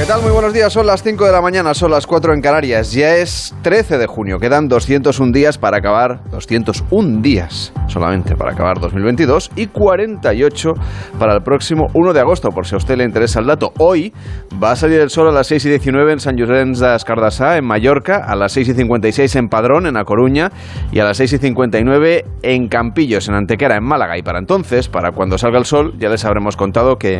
¿Qué tal? Muy buenos días. Son las 5 de la mañana, son las 4 en Canarias. Ya es 13 de junio. Quedan 201 días para acabar. 201 días solamente para acabar 2022 y 48 para el próximo 1 de agosto, por si a usted le interesa el dato. Hoy va a salir el sol a las 6 y 19 en San Llorenç de Escardasá, en Mallorca, a las 6 y 56 en Padrón, en A Coruña, y a las 6 y 59 en Campillos, en Antequera, en Málaga. Y para entonces, para cuando salga el sol, ya les habremos contado que...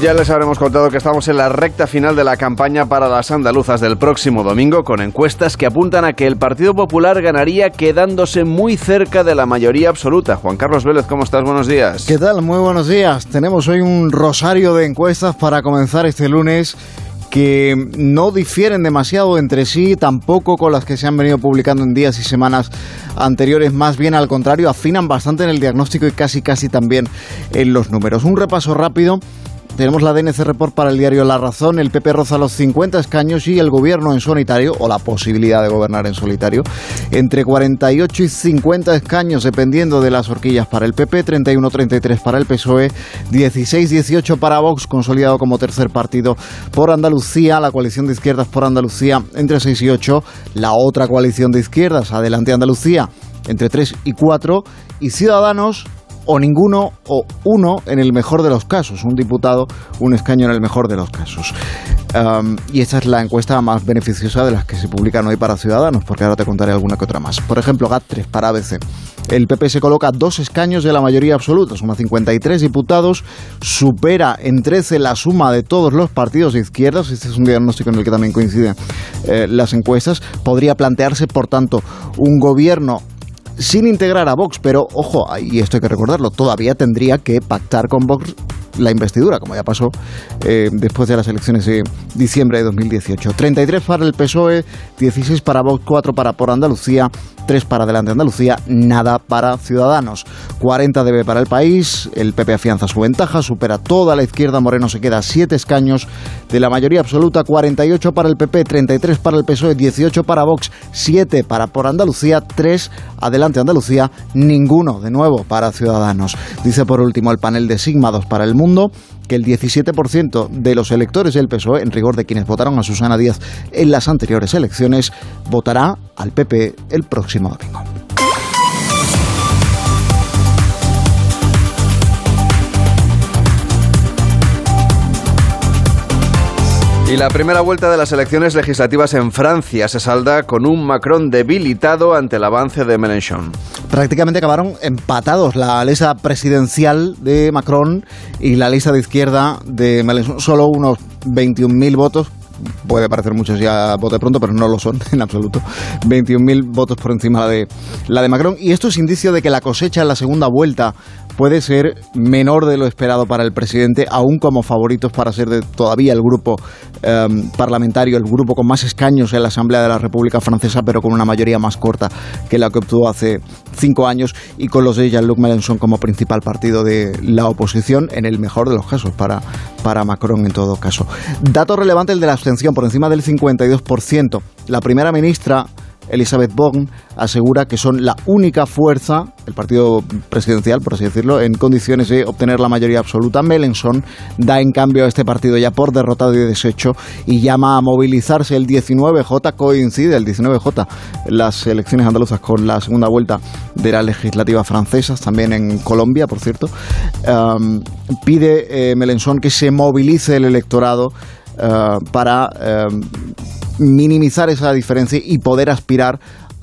Ya les habremos contado que estamos en la recta final de la campaña para las andaluzas del próximo domingo, con encuestas que apuntan a que el Partido Popular ganaría quedándose muy cerca de la mayoría absoluta. Juan Carlos Vélez, ¿cómo estás? Buenos días. ¿Qué tal? Muy buenos días. Tenemos hoy un rosario de encuestas para comenzar este lunes que no difieren demasiado entre sí, tampoco con las que se han venido publicando en días y semanas anteriores, más bien al contrario, afinan bastante en el diagnóstico y casi casi también en los números. Un repaso rápido tenemos la DNC Report para el diario La Razón, el PP roza los 50 escaños y el gobierno en solitario, o la posibilidad de gobernar en solitario, entre 48 y 50 escaños dependiendo de las horquillas para el PP, 31-33 para el PSOE, 16-18 para Vox, consolidado como tercer partido por Andalucía, la coalición de izquierdas por Andalucía entre 6 y 8, la otra coalición de izquierdas, Adelante Andalucía, entre 3 y 4, y Ciudadanos o ninguno o uno en el mejor de los casos, un diputado, un escaño en el mejor de los casos. y esta es la encuesta más beneficiosa de las que se publican hoy para Ciudadanos, porque ahora te contaré alguna que otra más. Por ejemplo, GAT3 para ABC. El PP se coloca dos escaños de la mayoría absoluta, suma 53 diputados, supera en 13 la suma de todos los partidos de izquierdas, este es un diagnóstico en el que también coinciden eh, las encuestas, podría plantearse, por tanto, un gobierno sin integrar a Vox, pero ojo, y esto hay que recordarlo, todavía tendría que pactar con Vox la investidura, como ya pasó eh, después de las elecciones de diciembre de 2018. 33 para el PSOE, 16 para Vox, 4 para Por Andalucía, 3 para Adelante Andalucía, nada para Ciudadanos. 40 debe para el país, el PP afianza su ventaja, supera toda la izquierda, Moreno se queda 7 escaños de la mayoría absoluta, 48 para el PP, 33 para el PSOE, 18 para Vox, 7 para Por Andalucía, 3 Adelante Andalucía, ninguno de nuevo para Ciudadanos. Dice por último el panel de Sigma 2 para el mundo que el 17% de los electores del PSOE, en rigor de quienes votaron a Susana Díaz en las anteriores elecciones, votará al PP el próximo domingo. Y la primera vuelta de las elecciones legislativas en Francia se salda con un Macron debilitado ante el avance de Mélenchon. Prácticamente acabaron empatados la lista presidencial de Macron y la lista de izquierda de Mélenchon. Solo unos 21.000 votos puede parecer muchos ya vote pronto, pero no lo son en absoluto. 21.000 votos por encima de la de Macron. Y esto es indicio de que la cosecha en la segunda vuelta puede ser menor de lo esperado para el presidente, aún como favoritos para ser de, todavía el grupo em, parlamentario, el grupo con más escaños en la Asamblea de la República Francesa, pero con una mayoría más corta que la que obtuvo hace cinco años, y con los de Jean-Luc Mélenchon como principal partido de la oposición, en el mejor de los casos, para, para Macron en todo caso. Dato relevante el de la abstención, por encima del 52%. La primera ministra Elizabeth Borne asegura que son la única fuerza, el partido presidencial, por así decirlo, en condiciones de obtener la mayoría absoluta. Melenchon da en cambio a este partido ya por derrotado y deshecho y llama a movilizarse el 19J, coincide el 19J, las elecciones andaluzas con la segunda vuelta de las legislativas francesas, también en Colombia, por cierto. pide eh, Melenchon que se movilice el electorado eh, para eh, minimizar esa diferencia y poder aspirar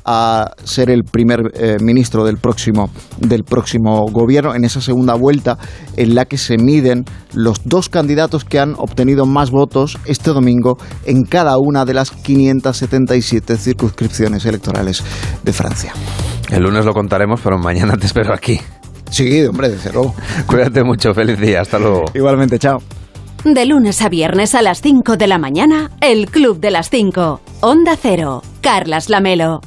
a ser el primer eh, ministro del próximo, del próximo gobierno en esa segunda vuelta en la que se miden los dos candidatos que han obtenido más votos este domingo en cada una de las 577 circunscripciones electorales de Francia. El lunes lo contaremos, pero mañana te espero aquí. Sí, hombre, desde luego. Cuídate mucho, feliz día, hasta luego. Igualmente, chao. De lunes a viernes a las 5 de la mañana, El Club de las 5. Onda Cero. Carlas Lamelo.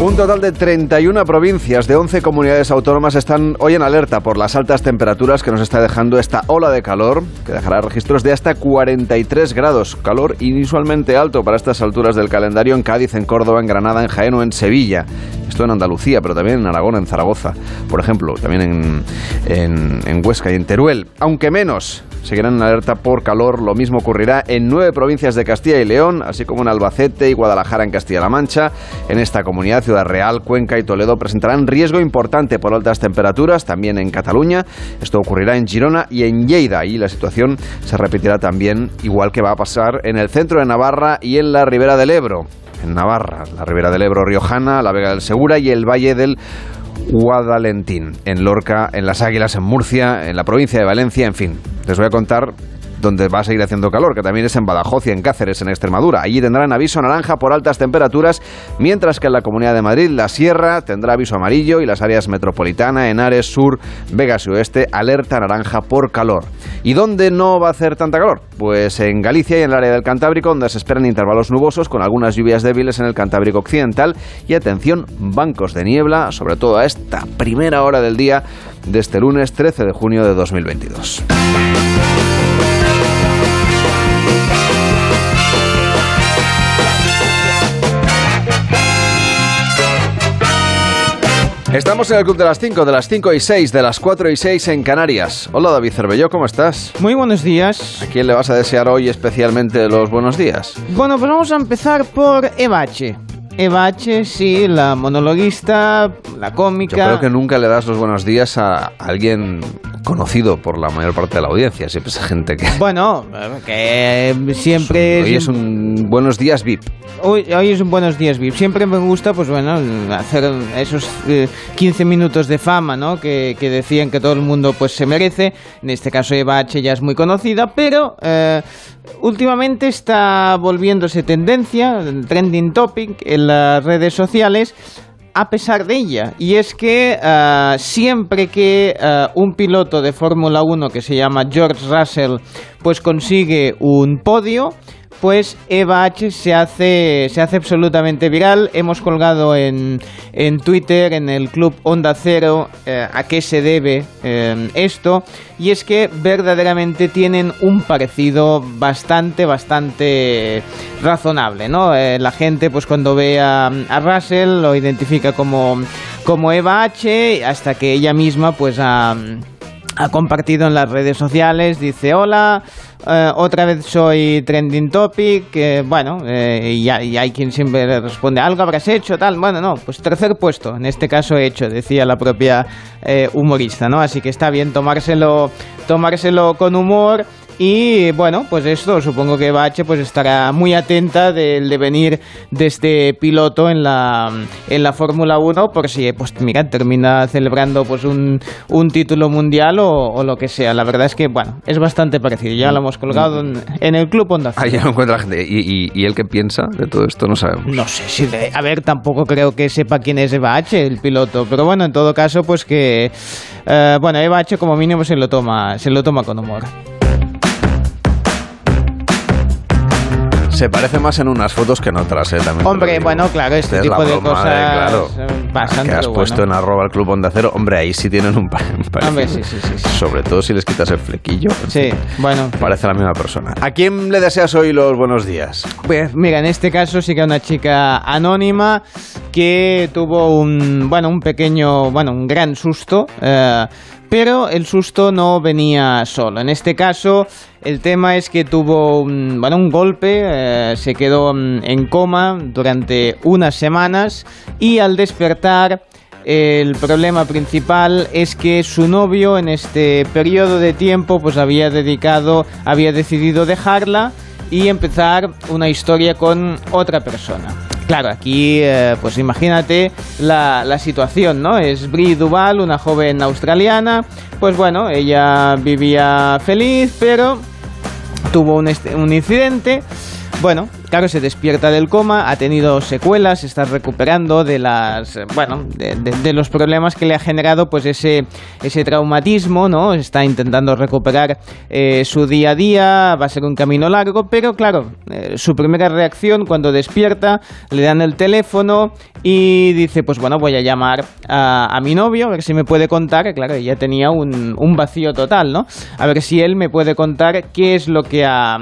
Un total de 31 provincias de 11 comunidades autónomas están hoy en alerta por las altas temperaturas que nos está dejando esta ola de calor, que dejará registros de hasta 43 grados, calor inusualmente alto para estas alturas del calendario en Cádiz, en Córdoba, en Granada, en Jaén o en Sevilla. En Andalucía, pero también en Aragón, en Zaragoza, por ejemplo, también en, en, en Huesca y en Teruel, aunque menos seguirán en alerta por calor. Lo mismo ocurrirá en nueve provincias de Castilla y León, así como en Albacete y Guadalajara en Castilla-La Mancha. En esta comunidad, Ciudad Real, Cuenca y Toledo presentarán riesgo importante por altas temperaturas, también en Cataluña. Esto ocurrirá en Girona y en Lleida. Y la situación se repetirá también, igual que va a pasar en el centro de Navarra y en la ribera del Ebro. En Navarra, la ribera del Ebro riojana, la Vega del Segura y el Valle del Guadalentín, en Lorca, en Las Águilas, en Murcia, en la provincia de Valencia, en fin. Les voy a contar donde va a seguir haciendo calor, que también es en Badajoz y en Cáceres, en Extremadura. Allí tendrán aviso naranja por altas temperaturas, mientras que en la Comunidad de Madrid, la Sierra, tendrá aviso amarillo y las áreas metropolitana, Henares, Sur, Vegas y Oeste, alerta naranja por calor. ¿Y dónde no va a hacer tanta calor? Pues en Galicia y en el área del Cantábrico, donde se esperan intervalos nubosos con algunas lluvias débiles en el Cantábrico Occidental y atención, bancos de niebla, sobre todo a esta primera hora del día de este lunes 13 de junio de 2022. Estamos en el Club de las 5, de las 5 y 6, de las 4 y 6 en Canarias. Hola David Cervelló, ¿cómo estás? Muy buenos días. ¿A quién le vas a desear hoy especialmente los buenos días? Bueno, pues vamos a empezar por Evache. Evache, sí, la monologuista, la cómica. Yo creo que nunca le das los buenos días a alguien conocido por la mayor parte de la audiencia. Siempre es gente que. Bueno, que siempre. Hoy es un buenos días VIP. Hoy, hoy es un buenos días VIP. Siempre me gusta, pues bueno, hacer esos eh, 15 minutos de fama, ¿no? Que, que, decían que todo el mundo pues se merece. En este caso Eva H ya es muy conocida, pero eh, últimamente está volviéndose tendencia, trending topic en las redes sociales a pesar de ella. Y es que uh, siempre que uh, un piloto de Fórmula 1 que se llama George Russell pues consigue un podio, pues Eva H se hace, se hace absolutamente viral. Hemos colgado en, en Twitter, en el club Onda Cero, eh, a qué se debe eh, esto. Y es que verdaderamente tienen un parecido bastante, bastante razonable, ¿no? Eh, la gente, pues cuando ve a, Russell, lo identifica como, como Eva H, hasta que ella misma, pues ha compartido en las redes sociales, dice hola. Uh, otra vez soy trending topic, eh, bueno, eh, y, y, hay quien siempre responde, algo habrás hecho, tal, bueno, no, pues tercer puesto, en este caso he hecho, decía la propia eh, humorista, ¿no? Así que está bien tomárselo, tomárselo con humor. Y bueno, pues esto, supongo que Bache pues estará muy atenta del devenir de este piloto en la, en la Fórmula 1, por si, pues mira, termina celebrando pues un, un título mundial o, o, lo que sea. La verdad es que, bueno, es bastante parecido. Ya lo hemos colgado en, en el Club ya lo encuentra la gente. ¿Y, y, y él qué piensa de todo esto? No sabemos. No sé si, de, a ver, tampoco creo que sepa quién es Eva H, el piloto, pero bueno, en todo caso, pues que, uh, bueno, Eva H como mínimo se lo toma, se lo toma con humor. Se parece más en unas fotos que en otras, ¿eh? También Hombre, bueno, claro, este es tipo de broma, cosas eh, claro, pasan. Que has puesto bueno. en arroba el club Onda Cero. Hombre, ahí sí tienen un, pa un parecido. Hombre, sí, sí, sí, sí. Sobre todo si les quitas el flequillo. Sí, bueno. Parece la misma persona. ¿A quién le deseas hoy los buenos días? Pues mira, en este caso sí que una chica anónima que tuvo un, bueno, un pequeño, bueno, un gran susto. Eh, pero el susto no venía solo. En este caso, el tema es que tuvo un, bueno, un golpe, eh, se quedó en coma durante unas semanas y al despertar el problema principal es que su novio en este periodo de tiempo pues había dedicado, había decidido dejarla y empezar una historia con otra persona. Claro, aquí, eh, pues imagínate la, la, situación, ¿no? Es Brie Duval, una joven australiana. Pues bueno, ella vivía feliz, pero tuvo un, un incidente. Bueno, claro, se despierta del coma, ha tenido secuelas, está recuperando de las, bueno, de, los problemas que le ha generado pues ese, ese traumatismo, ¿no? Está intentando recuperar eh, su día a día, va a ser un camino largo, pero claro, eh, su primera reacción cuando despierta, le dan el teléfono y dice, pues bueno, voy a llamar a, mi novio, a ver si me puede contar, claro, ella tenía un, un vacío total, ¿no? A ver si él me puede contar qué es lo que ha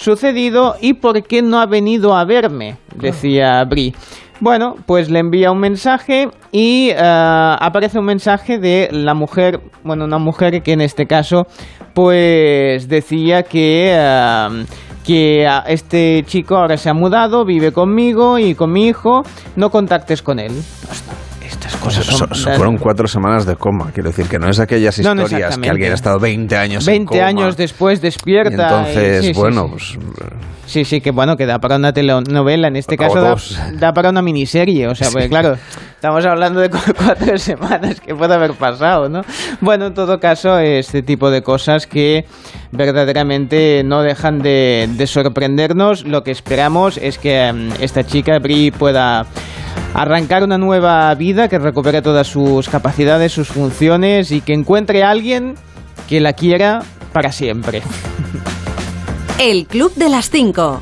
sucedido y por qué no ha venido a verme, decía Brie. Bueno, pues le envía un mensaje y eh, aparece un mensaje de la mujer, bueno, una mujer que en este caso, pues decía que... Eh, que este chico ahora se ha mudado, vive conmigo y con mi hijo, no contactes con él. Estas cosas son, fueron cuatro semanas de coma, quiero decir que no es aquellas historias que alguien ha estado 20 años 20 en coma, años después despierta. entonces, bueno, pues Sí, sí, que bueno, que da para una telenovela, en este caso da, para una miniserie, o sea, pues claro, estamos hablando de cuatro semanas que puede haber pasado, ¿no? Bueno, en todo caso, este tipo de cosas que verdaderamente no dejan de, sorprendernos. Lo que esperamos es que mm, esta chica, Bri, pueda arrancar una nueva vida, que recupere todas sus capacidades, sus funciones y que encuentre a alguien que la quiera para siempre. El Club de las Cinco.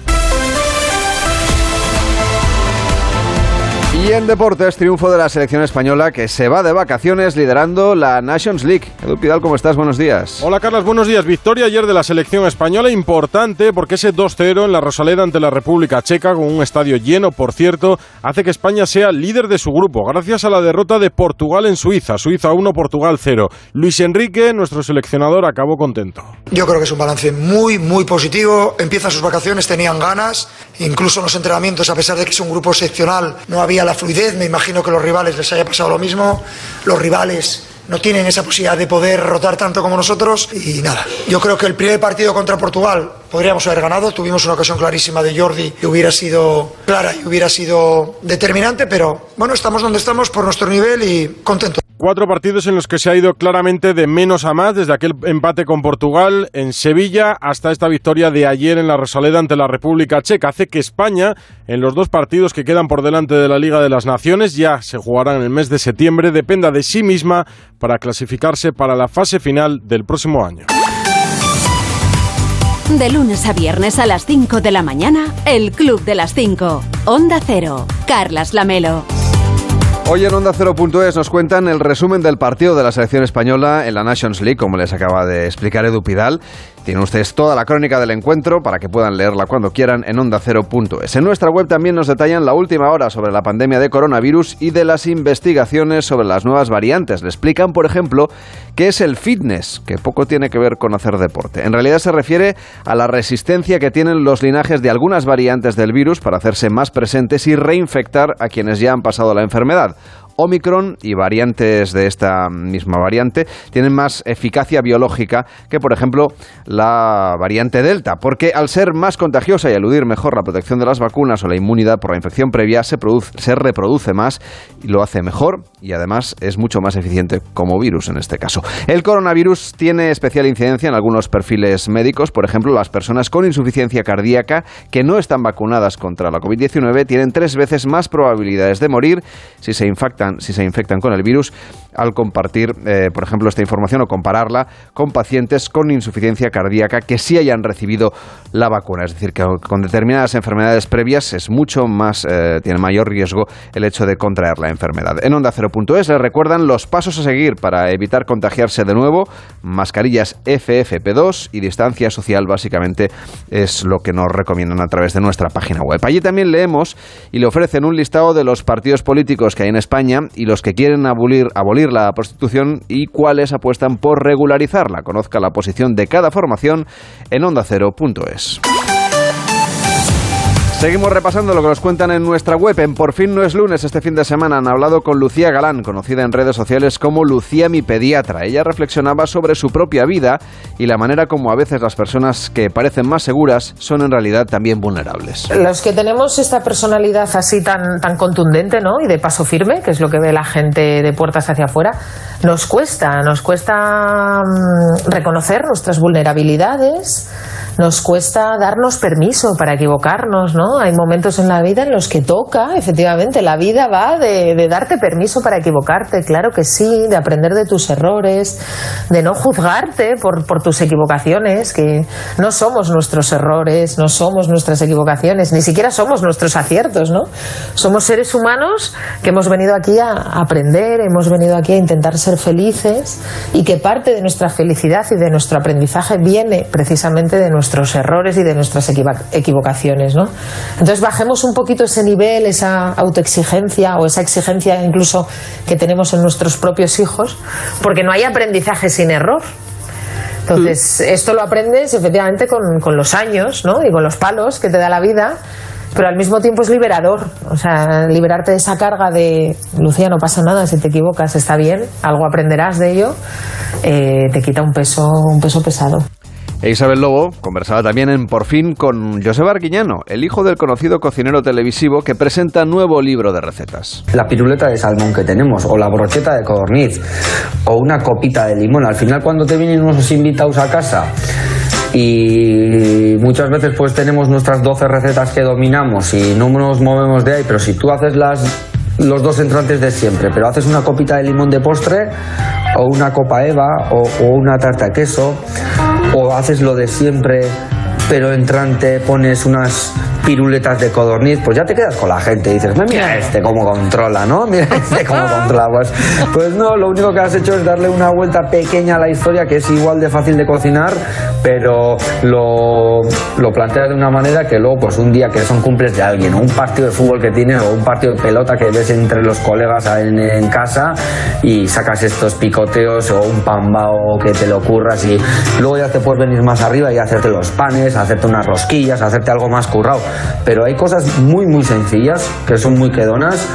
Y en deportes, triunfo de la selección española que se va de vacaciones liderando la Nations League. Edu Pidal, ¿cómo estás? Buenos días. Hola, Carlos, buenos días. Victoria ayer de la selección española, importante porque ese 2-0 en la Rosaleda ante la República Checa, con un estadio lleno, por cierto, hace que España sea líder de su grupo, gracias a la derrota de Portugal en Suiza. Suiza 1, Portugal 0. Luis Enrique, nuestro seleccionador, acabó contento. Yo creo que es un balance muy, muy positivo. Empiezan sus vacaciones, tenían ganas, incluso en los entrenamientos, a pesar de que es un grupo excepcional, no había la fluidez, me imagino que los rivales les haya pasado lo mismo, los rivales no tienen esa posibilidad de poder rotar tanto como nosotros y nada, yo creo que el primer partido contra Portugal podríamos haber ganado, tuvimos una ocasión clarísima de Jordi y hubiera sido clara y hubiera sido determinante, pero bueno, estamos donde estamos por nuestro nivel y contento. Cuatro partidos en los que se ha ido claramente de menos a más, desde aquel empate con Portugal en Sevilla hasta esta victoria de ayer en la Rosaleda ante la República Checa. Hace que España, en los dos partidos que quedan por delante de la Liga de las Naciones, ya se jugarán en el mes de septiembre, dependa de sí misma para clasificarse para la fase final del próximo año. De lunes a viernes a las 5 de la mañana, el Club de las 5. Onda Cero. Carlas Lamelo. Hoy en Onda 0.es nos cuentan el resumen del partido de la selección española en la Nations League, como les acaba de explicar Edu Pidal. Tienen ustedes toda la crónica del encuentro para que puedan leerla cuando quieran en onda0.es. En nuestra web también nos detallan la última hora sobre la pandemia de coronavirus y de las investigaciones sobre las nuevas variantes. Le explican, por ejemplo, qué es el fitness, que poco tiene que ver con hacer deporte. En realidad se refiere a la resistencia que tienen los linajes de algunas variantes del virus para hacerse más presentes y reinfectar a quienes ya han pasado la enfermedad. Omicron y variantes de esta misma variante tienen más eficacia biológica que, por ejemplo, la variante Delta, porque al ser más contagiosa y eludir mejor la protección de las vacunas o la inmunidad por la infección previa, se, se reproduce más y lo hace mejor y además es mucho más eficiente como virus en este caso. El coronavirus tiene especial incidencia en algunos perfiles médicos, por ejemplo, las personas con insuficiencia cardíaca que no están vacunadas contra la COVID-19 tienen tres veces más probabilidades de morir si se infectan si se infectan con el virus al compartir, eh, por ejemplo, esta información o compararla con pacientes con insuficiencia cardíaca que sí hayan recibido la vacuna. Es decir, que con determinadas enfermedades previas es mucho más, eh, tiene mayor riesgo el hecho de contraer la enfermedad. En Onda 0.es les recuerdan los pasos a seguir para evitar contagiarse de nuevo, mascarillas FFP2 y distancia social básicamente es lo que nos recomiendan a través de nuestra página web. Allí también leemos y le ofrecen un listado de los partidos políticos que hay en España y los que quieren abolir, abolir la prostitución y cuáles apuestan por regularizarla. Conozca la posición de cada formación en ondacero.es. Seguimos repasando lo que nos cuentan en nuestra web. En Por fin no es lunes, este fin de semana han hablado con Lucía Galán, conocida en redes sociales como Lucía mi pediatra. Ella reflexionaba sobre su propia vida y la manera como a veces las personas que parecen más seguras son en realidad también vulnerables. Los que tenemos esta personalidad así tan, tan contundente ¿no? y de paso firme, que es lo que ve la gente de puertas hacia afuera, nos cuesta, nos cuesta mm, reconocer nuestras vulnerabilidades nos cuesta darnos permiso para equivocarnos, ¿no? Hay momentos en la vida en los que toca, efectivamente, la vida va de, darte permiso para equivocarte, claro que sí, de aprender de tus errores, de no juzgarte por, por tus equivocaciones, que no somos nuestros errores, no somos nuestras equivocaciones, ni siquiera somos nuestros aciertos, ¿no? Somos seres humanos que hemos venido aquí a aprender, hemos venido aquí a intentar ser felices y que parte de nuestra felicidad y de nuestro aprendizaje viene precisamente de nuestros errores y de nuestras equivocaciones, ¿no? Entonces bajemos un poquito ese nivel, esa autoexigencia o esa exigencia incluso que tenemos en nuestros propios hijos, porque no hay aprendizaje sin error. Entonces, esto lo aprendes efectivamente con, con los años, ¿no? Y con los palos que te da la vida pero al mismo tiempo es liberador. O sea, liberarte de esa carga de, Lucía, no pasa nada, si te equivocas está bien, algo aprenderás de ello, eh, te quita un peso, un peso pesado. E Isabel Lobo conversaba también en Por fin con José Arguiñano, el hijo del conocido cocinero televisivo que presenta nuevo libro de recetas. La piruleta de salmón que tenemos, o la brocheta de codorniz, o una copita de limón. Al final, cuando te vienen unos invitados a casa y muchas veces pues tenemos nuestras 12 recetas que dominamos y no nos movemos de ahí, pero si tú haces las los dos entrantes de siempre, pero haces una copita de limón de postre o una copa eva o, o una tarta queso o haces lo de siempre pero entrante pones unas piruletas de codorniz, pues ya te quedas con la gente y dices, mira este cómo controla, ¿no? Mira este cómo controla. Pues, pues no, lo único que has hecho es darle una vuelta pequeña a la historia que es igual de fácil de cocinar, pero lo, lo planteas de una manera que luego, pues un día que son cumples de alguien, o un partido de fútbol que tienes, o un partido de pelota que ves entre los colegas en, en casa y sacas estos picoteos o un pambao que te lo ocurras y luego ya te puedes venir más arriba y hacerte los panes, hacerte unas rosquillas, hacerte algo más currado pero hay cosas muy, muy sencillas que son muy quedonas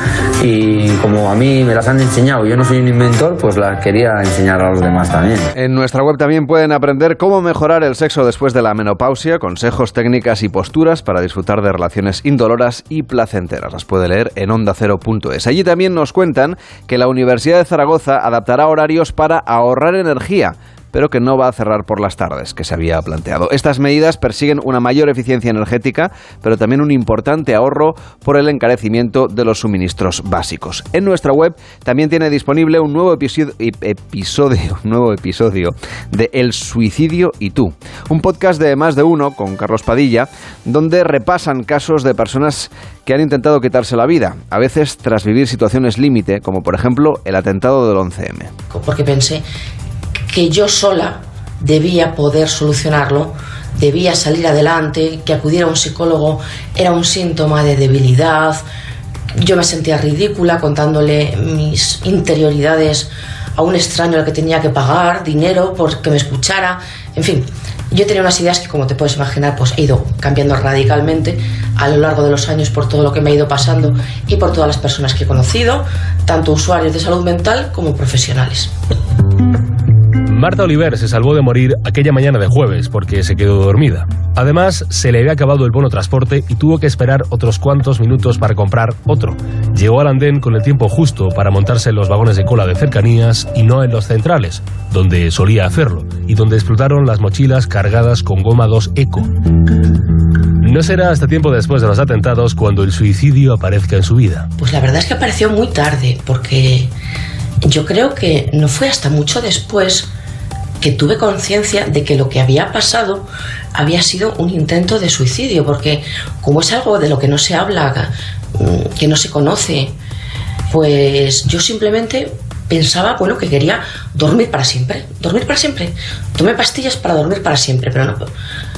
y como a mí me las han enseñado, yo no soy un inventor, pues las quería enseñar a los demás también. En nuestra web también pueden aprender cómo mejorar el sexo después de la menopausia, consejos, técnicas y posturas para disfrutar de relaciones indoloras y placenteras. Las puede leer en ondacero.es. Allí también nos cuentan que la Universidad de Zaragoza adaptará horarios para ahorrar energía pero que no va a cerrar por las tardes, que se había planteado. Estas medidas persiguen una mayor eficiencia energética, pero también un importante ahorro por el encarecimiento de los suministros básicos. En nuestra web también tiene disponible un nuevo episodio, nuevo episodio de El suicidio y tú, un podcast de más de uno con Carlos Padilla, donde repasan casos de personas que han intentado quitarse la vida, a veces tras vivir situaciones límite, como por ejemplo el atentado del 11M. Porque pensé que yo sola debía poder solucionarlo, debía salir adelante, que acudiera a un psicólogo era un síntoma de debilidad, yo me sentía ridícula contándole mis interioridades a un extraño al que tenía que pagar dinero por que me escuchara, en fin, yo tenía unas ideas que como te puedes imaginar pues he ido cambiando radicalmente a lo largo de los años por todo lo que me ha ido pasando y por todas las personas que he conocido, tanto usuarios de salud mental como profesionales. Marta Oliver se salvó de morir aquella mañana de jueves porque se quedó dormida. Además, se le había acabado el bono transporte y tuvo que esperar otros cuantos minutos para comprar otro. Llegó al andén con el tiempo justo para montarse en los vagones de cola de cercanías y no en los centrales, donde solía hacerlo, y donde explotaron las mochilas cargadas con goma 2 eco. No será hasta tiempo después de los atentados cuando el suicidio aparezca en su vida. Pues la verdad es que apareció muy tarde, porque yo creo que no fue hasta mucho después que tuve conciencia de que lo que había pasado había sido un intento de suicidio, porque como es algo de lo que no se habla, mm, que no se conoce, pues yo simplemente pensaba, bueno, que quería dormir para siempre, dormir para siempre. Tomé pastillas para dormir para siempre, pero no,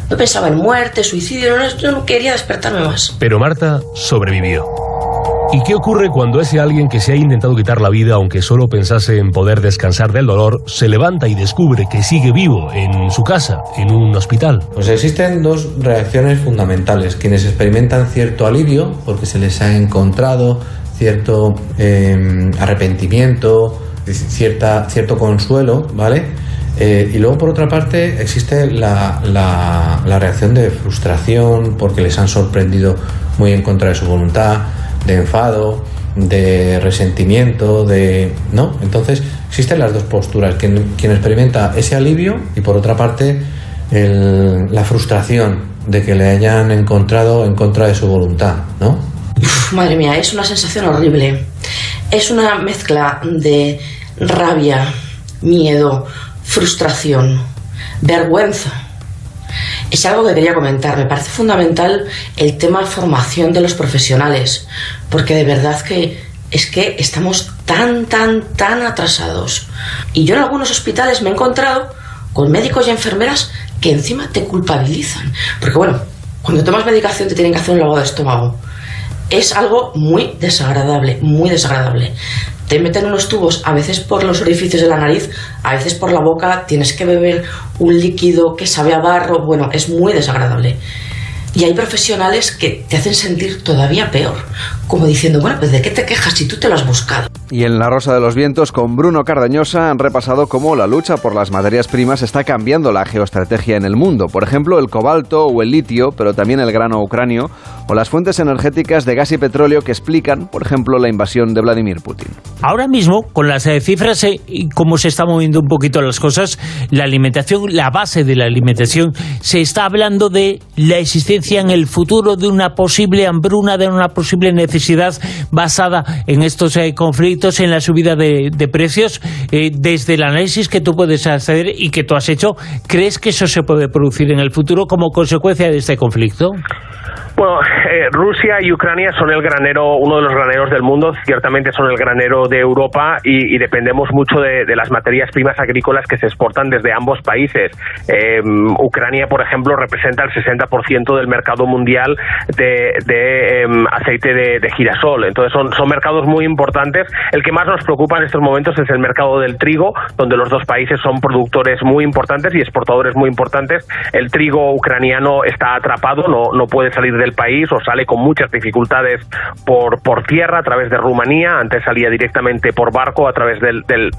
no pensaba en muerte, suicidio, no, no quería despertarme más. Pero Marta sobrevivió. ¿Y qué ocurre cuando ese alguien que se ha intentado quitar la vida, aunque solo pensase en poder descansar del dolor, se levanta y descubre que sigue vivo en su casa, en un hospital? Pues existen dos reacciones fundamentales. Quienes experimentan cierto alivio, porque se les ha encontrado cierto em, arrepentimiento, cierta, cierto consuelo, ¿vale? Eh, y luego, por otra parte, existe la, la reacción de frustración porque les han sorprendido muy en contra de su voluntad de enfado, de resentimiento, de. ¿No? Entonces, existen las dos posturas. Quien, quien experimenta ese alivio y por otra parte la frustración de que le hayan encontrado en contra de su voluntad, ¿no? madre mía, es una sensación horrible. Es una mezcla de rabia, miedo, frustración, vergüenza. Es algo que quería comentar. Me parece fundamental el tema formación de los profesionales, porque de verdad que es que estamos tan, tan, tan atrasados. Y yo en algunos hospitales me he encontrado con médicos y enfermeras que encima te culpabilizan. Porque bueno, cuando tomas medicación te tienen que hacer un lavado de estómago. Es algo muy desagradable, muy desagradable. Te meten unos tubos, a veces por los orificios de la nariz, a veces por la boca, tienes que beber un líquido que sabe a barro, bueno, es muy desagradable. Y hay profesionales que te hacen sentir todavía peor, como diciendo, bueno, pues de qué te quejas si tú te lo has buscado. Y en La Rosa de los Vientos, con Bruno Cardañosa, han repasado cómo la lucha por las materias primas está cambiando la geoestrategia en el mundo. Por ejemplo, el cobalto o el litio, pero también el grano ucranio, o las fuentes energéticas de gas y petróleo que explican, por ejemplo, la invasión de Vladimir Putin. Ahora mismo, con las eh, cifras eh, y cómo se están moviendo un poquito las cosas, la alimentación, la base de la alimentación, se está hablando de la existencia en el futuro de una posible hambruna, de una posible necesidad basada en estos eh, conflictos en la subida de, precios, eh, desde el análisis que tú puedes hacer y que tú has hecho, ¿crees que eso se puede producir en el futuro como consecuencia de este conflicto? Bueno, eh, Rusia y Ucrania son el granero, uno de los graneros del mundo, ciertamente son el granero de Europa y, dependemos mucho de, las materias primas agrícolas que se exportan desde ambos países. Em, Ucrania, por ejemplo, representa el 60% del mercado mundial de, em, aceite de, girasol. Entonces son, son mercados muy importantes. El que más nos preocupa en estos momentos es el mercado del trigo, donde los dos países son productores muy importantes y exportadores muy importantes. El trigo ucraniano está atrapado, no, no puede salir de el o sale con muchas dificultades por, por tierra a través de Rumanía, antes salía directamente por barco a través del, del,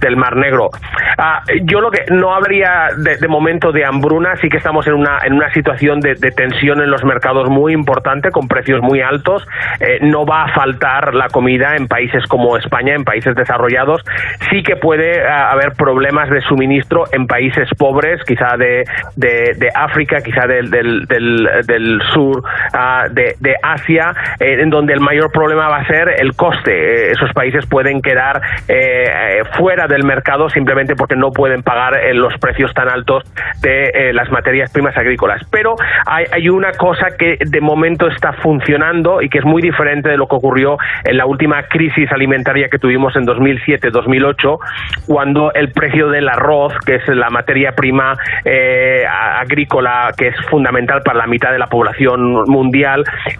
del, Mar Negro. Ah, yo lo que no habría de, momento de hambruna, sí que estamos en una, en una situación de, tensión en los mercados muy importante, con precios muy altos. Eh, no va a faltar la comida en países como España, en países desarrollados. Sí que puede ah, haber problemas de suministro en países pobres, quizá de, de, África, quizá del, del, del sur Ah, de, Asia, eh, en donde el mayor problema va a ser el coste. Eh, esos países pueden quedar eh, fuera del mercado simplemente porque no pueden pagar los precios tan altos de las materias primas agrícolas. Pero hay, hay una cosa que de momento está funcionando y que es muy diferente de lo que ocurrió en la última crisis alimentaria que tuvimos en 2007-2008, cuando el precio del arroz, que es la materia prima agrícola que es fundamental para la mitad de la población mundial,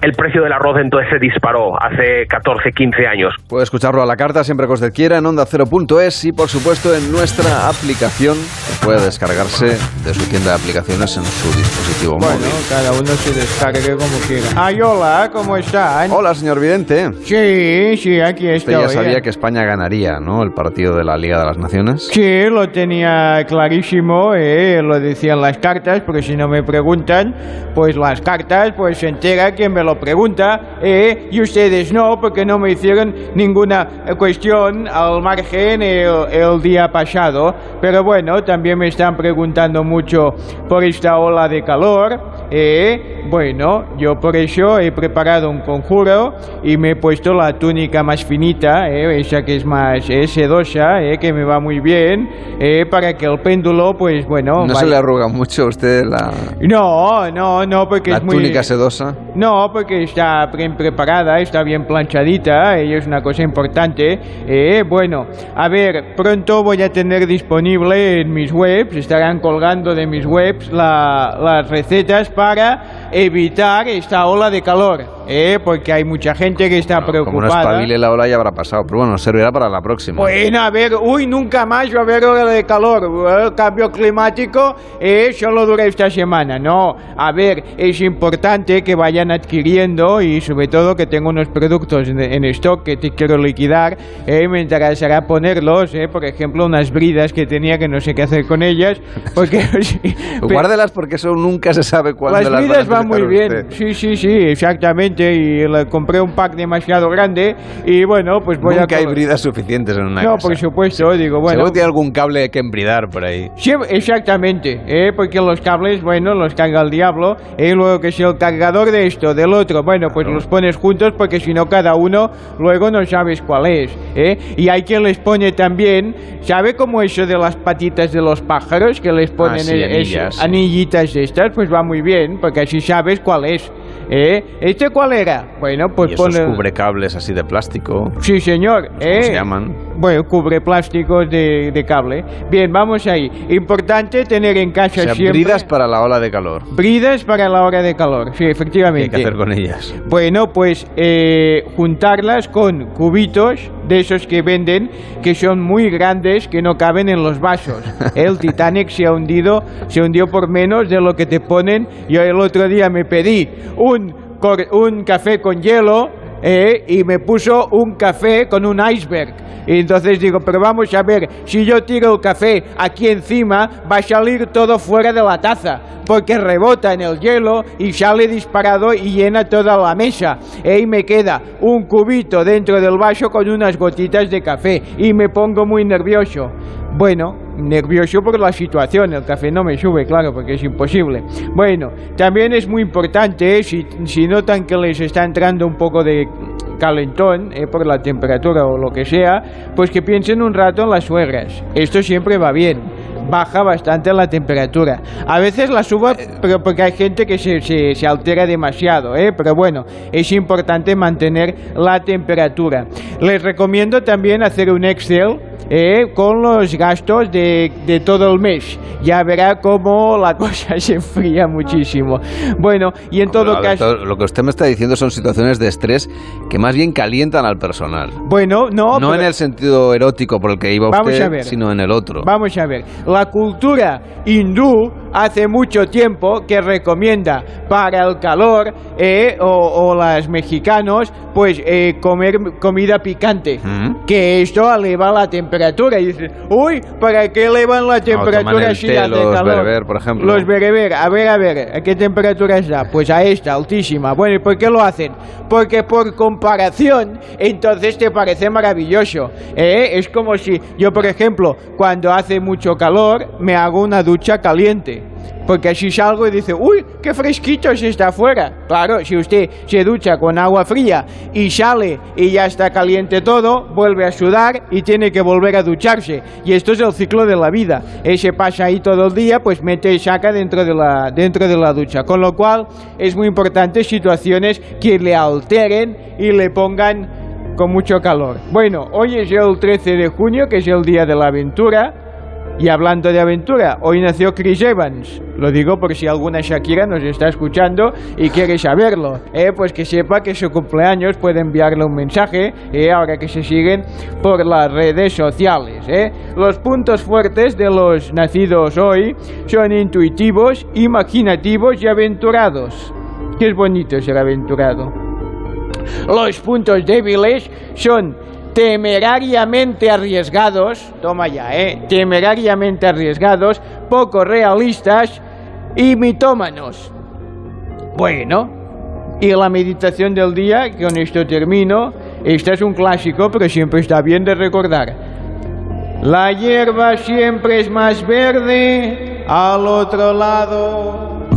el precio del arroz entonces se disparó hace 14, 15 años. Puede escucharlo a la carta siempre que usted quiera en onda 0.es y por supuesto en nuestra aplicación que puede descargarse de su tienda de aplicaciones en su dispositivo bueno, móvil. cada uno se descargue como quiera. Ay, hola, ¿cómo están? Hola, señor Vidente. Sí, sí, aquí estoy. Usted ya sabía que España ganaría, ¿no? El partido de la Liga de las Naciones. Sí, lo tenía clarísimo, eh, lo decían las cartas, porque si no me preguntan, pues las cartas pues se entera quien me lo pregunta, eh, y ustedes no, porque no me hicieron ninguna cuestión al margen el, día pasado. Pero bueno, también me están preguntando mucho por esta ola de calor. Eh, bueno, yo por eso he preparado un conjuro y me he puesto la túnica más finita, eh, esa que es más sedosa, eh, que me va muy bien, eh, para que el péndulo, pues bueno... ¿No se le arruga mucho a usted la...? No, no, no, porque es muy sedosa? No, porque está bien preparada, está bien planchadita, y es una cosa importante. Eh, bueno, a ver, pronto voy a tener disponible en mis webs, estarán colgando de mis webs las recetas para evitar esta ola de calor. Eh, porque hay mucha gente que está preocupada. Como no espabile la ola ya habrá pasado, pero bueno, servirá para la próxima. Bueno, a ver, uy, nunca más va a haber ola de calor. El cambio climático eh, solo dura esta semana. No, a ver, es importante que vayan adquiriendo y sobre todo que tengo unos productos en, stock que te quiero liquidar. Eh, me interesará ponerlos, eh, por ejemplo, unas bridas que tenía que no sé qué hacer con ellas. Porque, Guárdelas porque eso nunca se sabe cuándo las, las bridas van muy bien. Sí, sí, sí, exactamente y le compré un pack demasiado grande y bueno, pues voy Nunca a... hay bridas suficientes en una No, casa. por supuesto, digo, bueno... Seguro tiene algún cable que embridar por ahí. Sí, exactamente, ¿eh? porque los cables, bueno, los carga el diablo, y luego que si el cargador de esto, del otro, bueno, pues los pones juntos porque si no cada uno luego no sabes cuál es. ¿eh? Y hay quien les pone también, ¿sabe cómo eso de las patitas de los pájaros que les ponen Ah, sí, eh, anillas, eso, sí. anillitas estas? Pues va muy bien, porque así sabes cuál es. ¿Eh? ¿Este cuál era? Bueno, pues y esos pone... cubrecables así de plástico. Sí, señor. ¿eh? se llaman? Bueno, cubre plásticos de, de cable. Bien, vamos ahí. Importante tener en casa O sea, siempre... bridas para la ola de calor. Bridas para la hora de calor, sí, ¿Qué hay efectivamente. que hacer con ellas? Bueno, pues eh, juntarlas con cubitos de esos que venden que son muy grandes que no caben en los vasos. El Titanic se ha hundido, se hundió por menos de lo que te ponen. Yo el otro día me pedí un, un café con hielo eh, y me puso un café con un iceberg. Y entonces digo, pero vamos a ver, si yo tiro el café aquí encima, va a salir todo fuera de la taza, porque rebota en el hielo y sale disparado y llena toda la mesa. Eh, Y me queda un cubito dentro del vaso con unas gotitas de café y me pongo muy nervioso. Bueno, nervioso por la situación, el café no me sube, claro, porque es imposible. Bueno, también es muy importante, eh, si, si notan que les está entrando un poco de calentón eh, por la temperatura o lo que sea, pues que piensen un rato en las suegras. Esto siempre va bien. Baja bastante la temperatura. A veces la suba, pero porque hay gente que se, se, se altera demasiado, ¿eh? pero bueno, es importante mantener la temperatura. Les recomiendo también hacer un Excel eh, con los gastos de, de todo el mes. Ya verá cómo la cosa se enfría muchísimo. Bueno, y en todo caso... lo que usted me está diciendo son situaciones de estrés que más bien calientan al personal. Bueno, no, No, pero- en el sentido erótico por el que iba Vamos usted, a ver. sino en el otro. Vamos a ver, la cultura hindú hace mucho tiempo que recomienda para el calor eh, o, o las mexicanos pues eh, comer comida picante, Mm. que esto eleva la temperatura y dices, uy, ¿para qué elevan la temperatura si té los calor? bereber, por ejemplo. Los bereber, a ver, a ver, ¿a qué temperatura está? Pues a esta, altísima. Bueno, ¿y por qué lo hacen? Porque por comparación, entonces te parece maravilloso. ¿eh? Es como si yo, por ejemplo, cuando hace mucho calor, me hago una ducha caliente. Porque así salgo y dice, uy, qué fresquito se está afuera. Claro, si usted se ducha con agua fría y sale y ya está caliente todo, vuelve a sudar y tiene que volver a ducharse. Y esto es el ciclo de la vida. Ese pasa ahí todo el día, pues mete y saca dentro de la, dentro de la ducha. Con lo cual es muy importante situaciones que le alteren y le pongan con mucho calor. Bueno, hoy es el 13 de junio, que es el día de la aventura. Y hablando de aventura, hoy nació Chris Evans. Lo digo por si alguna Shakira nos está escuchando y quiere saberlo. ¿eh? Pues que sepa que su cumpleaños puede enviarle un mensaje ¿eh? ahora que se siguen por las redes sociales. ¿eh? Los puntos fuertes de los nacidos hoy son intuitivos, imaginativos y aventurados. Que es bonito ser aventurado. Los puntos débiles son temerariamente arriesgados, toma ya, eh, temerariamente arriesgados, poco realistas y mitómanos. Bueno, y la meditación del día, que con esto termino, esta es un clásico, pero siempre está bien de recordar. La hierba siempre es más verde al otro lado.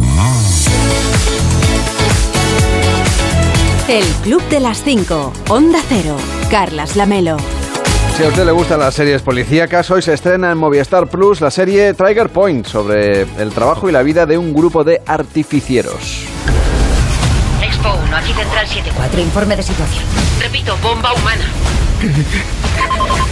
El Club de las 5. Onda Cero. Carlas Lamelo. Si a usted le gustan las series policíacas, hoy se estrena en Movistar Plus la serie Trigger Point sobre el trabajo y la vida de un grupo de artificieros. Expo 1, aquí Central 74, informe de situación. Repito, bomba humana.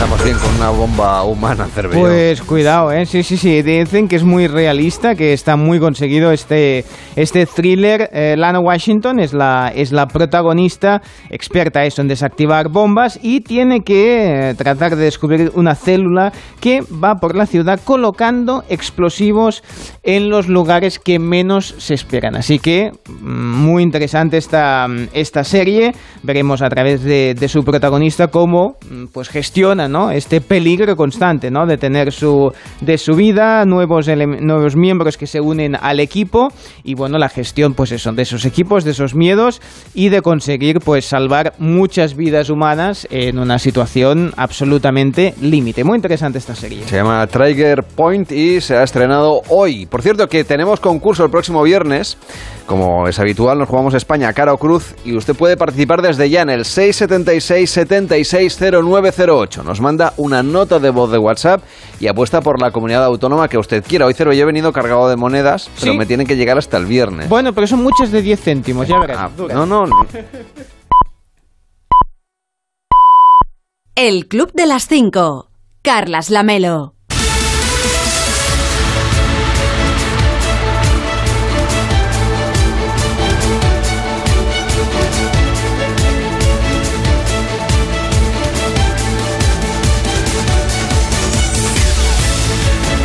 Estamos bien con una bomba humana, Cervelló. Pues cuidado, ¿eh? Sí, sí, sí. Dicen que es muy realista, que está muy conseguido este, este thriller. Eh, Lana Washington es la, es la protagonista, experta eso en desactivar bombas y tiene que eh, tratar de descubrir una célula que va por la ciudad colocando explosivos en los lugares que menos se esperan. Así que mm, muy interesante esta, esta serie. Veremos a través de, de su protagonista cómo mm, pues gestiona ¿no? este peligro constante ¿no? de tener su, de su vida, nuevos, nuevos miembros que se unen al equipo y bueno, la gestión pues eso, de esos equipos, de esos miedos y de conseguir pues salvar muchas vidas humanas en una situación absolutamente límite. Muy interesante esta serie. Se llama Trigger Point y se ha estrenado hoy. Por cierto, que tenemos concurso el próximo viernes. Como es habitual, nos jugamos España, cara o cruz. Y usted puede participar desde ya en el 676-760908. Nos manda una nota de voz de WhatsApp y apuesta por la comunidad autónoma que usted quiera. Hoy, Cero, yo he venido cargado de monedas, pero me tienen que llegar hasta el viernes. Bueno, pero son muchas de 10 céntimos, ya verás. duras. no, no. El Club de las 5. Carlas Lamelo.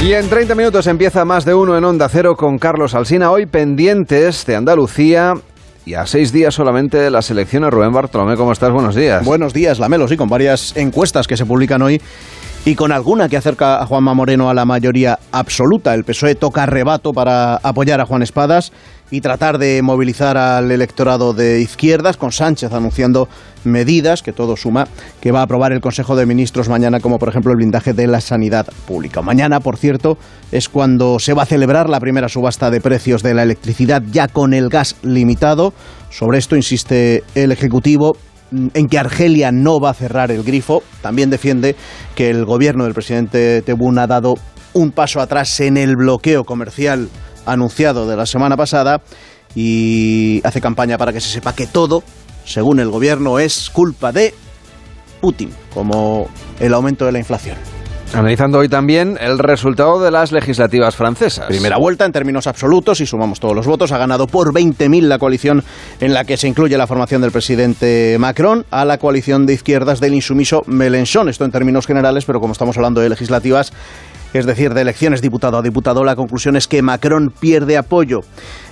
Y en 30 minutos empieza más de uno en Onda Cero con Carlos Alsina. Hoy pendientes de Andalucía y a seis días solamente de las elecciones. Rubén Bartolomé, ¿cómo estás? Buenos días. Buenos días, Lamelo, sí, con varias encuestas que se publican hoy y con alguna que acerca a Juanma Moreno a la mayoría absoluta. El PSOE toca rebato para apoyar a Juan Espadas y tratar de movilizar al electorado de izquierdas, con Sánchez anunciando medidas, que todo suma, que va a aprobar el Consejo de Ministros mañana, como por ejemplo el blindaje de la sanidad pública. Mañana, por cierto, es cuando se va a celebrar la primera subasta de precios de la electricidad ya con el gas limitado. Sobre esto insiste el Ejecutivo en que Argelia no va a cerrar el grifo. También defiende que el gobierno del presidente Tebboune ha dado un paso atrás en el bloqueo comercial anunciado de la semana pasada y hace campaña para que se sepa que todo, según el gobierno, es culpa de Putin, como el aumento de la inflación. Analizando hoy también el resultado de las legislativas francesas. Primera vuelta en términos absolutos y sumamos todos los votos. Ha ganado por 20.000 la coalición en la que se incluye la formación del presidente Macron a la coalición de izquierdas del insumiso Mélenchon. Esto en términos generales, pero como estamos hablando de legislativas, es decir, de elecciones diputado a diputado, la conclusión es que Macron pierde apoyo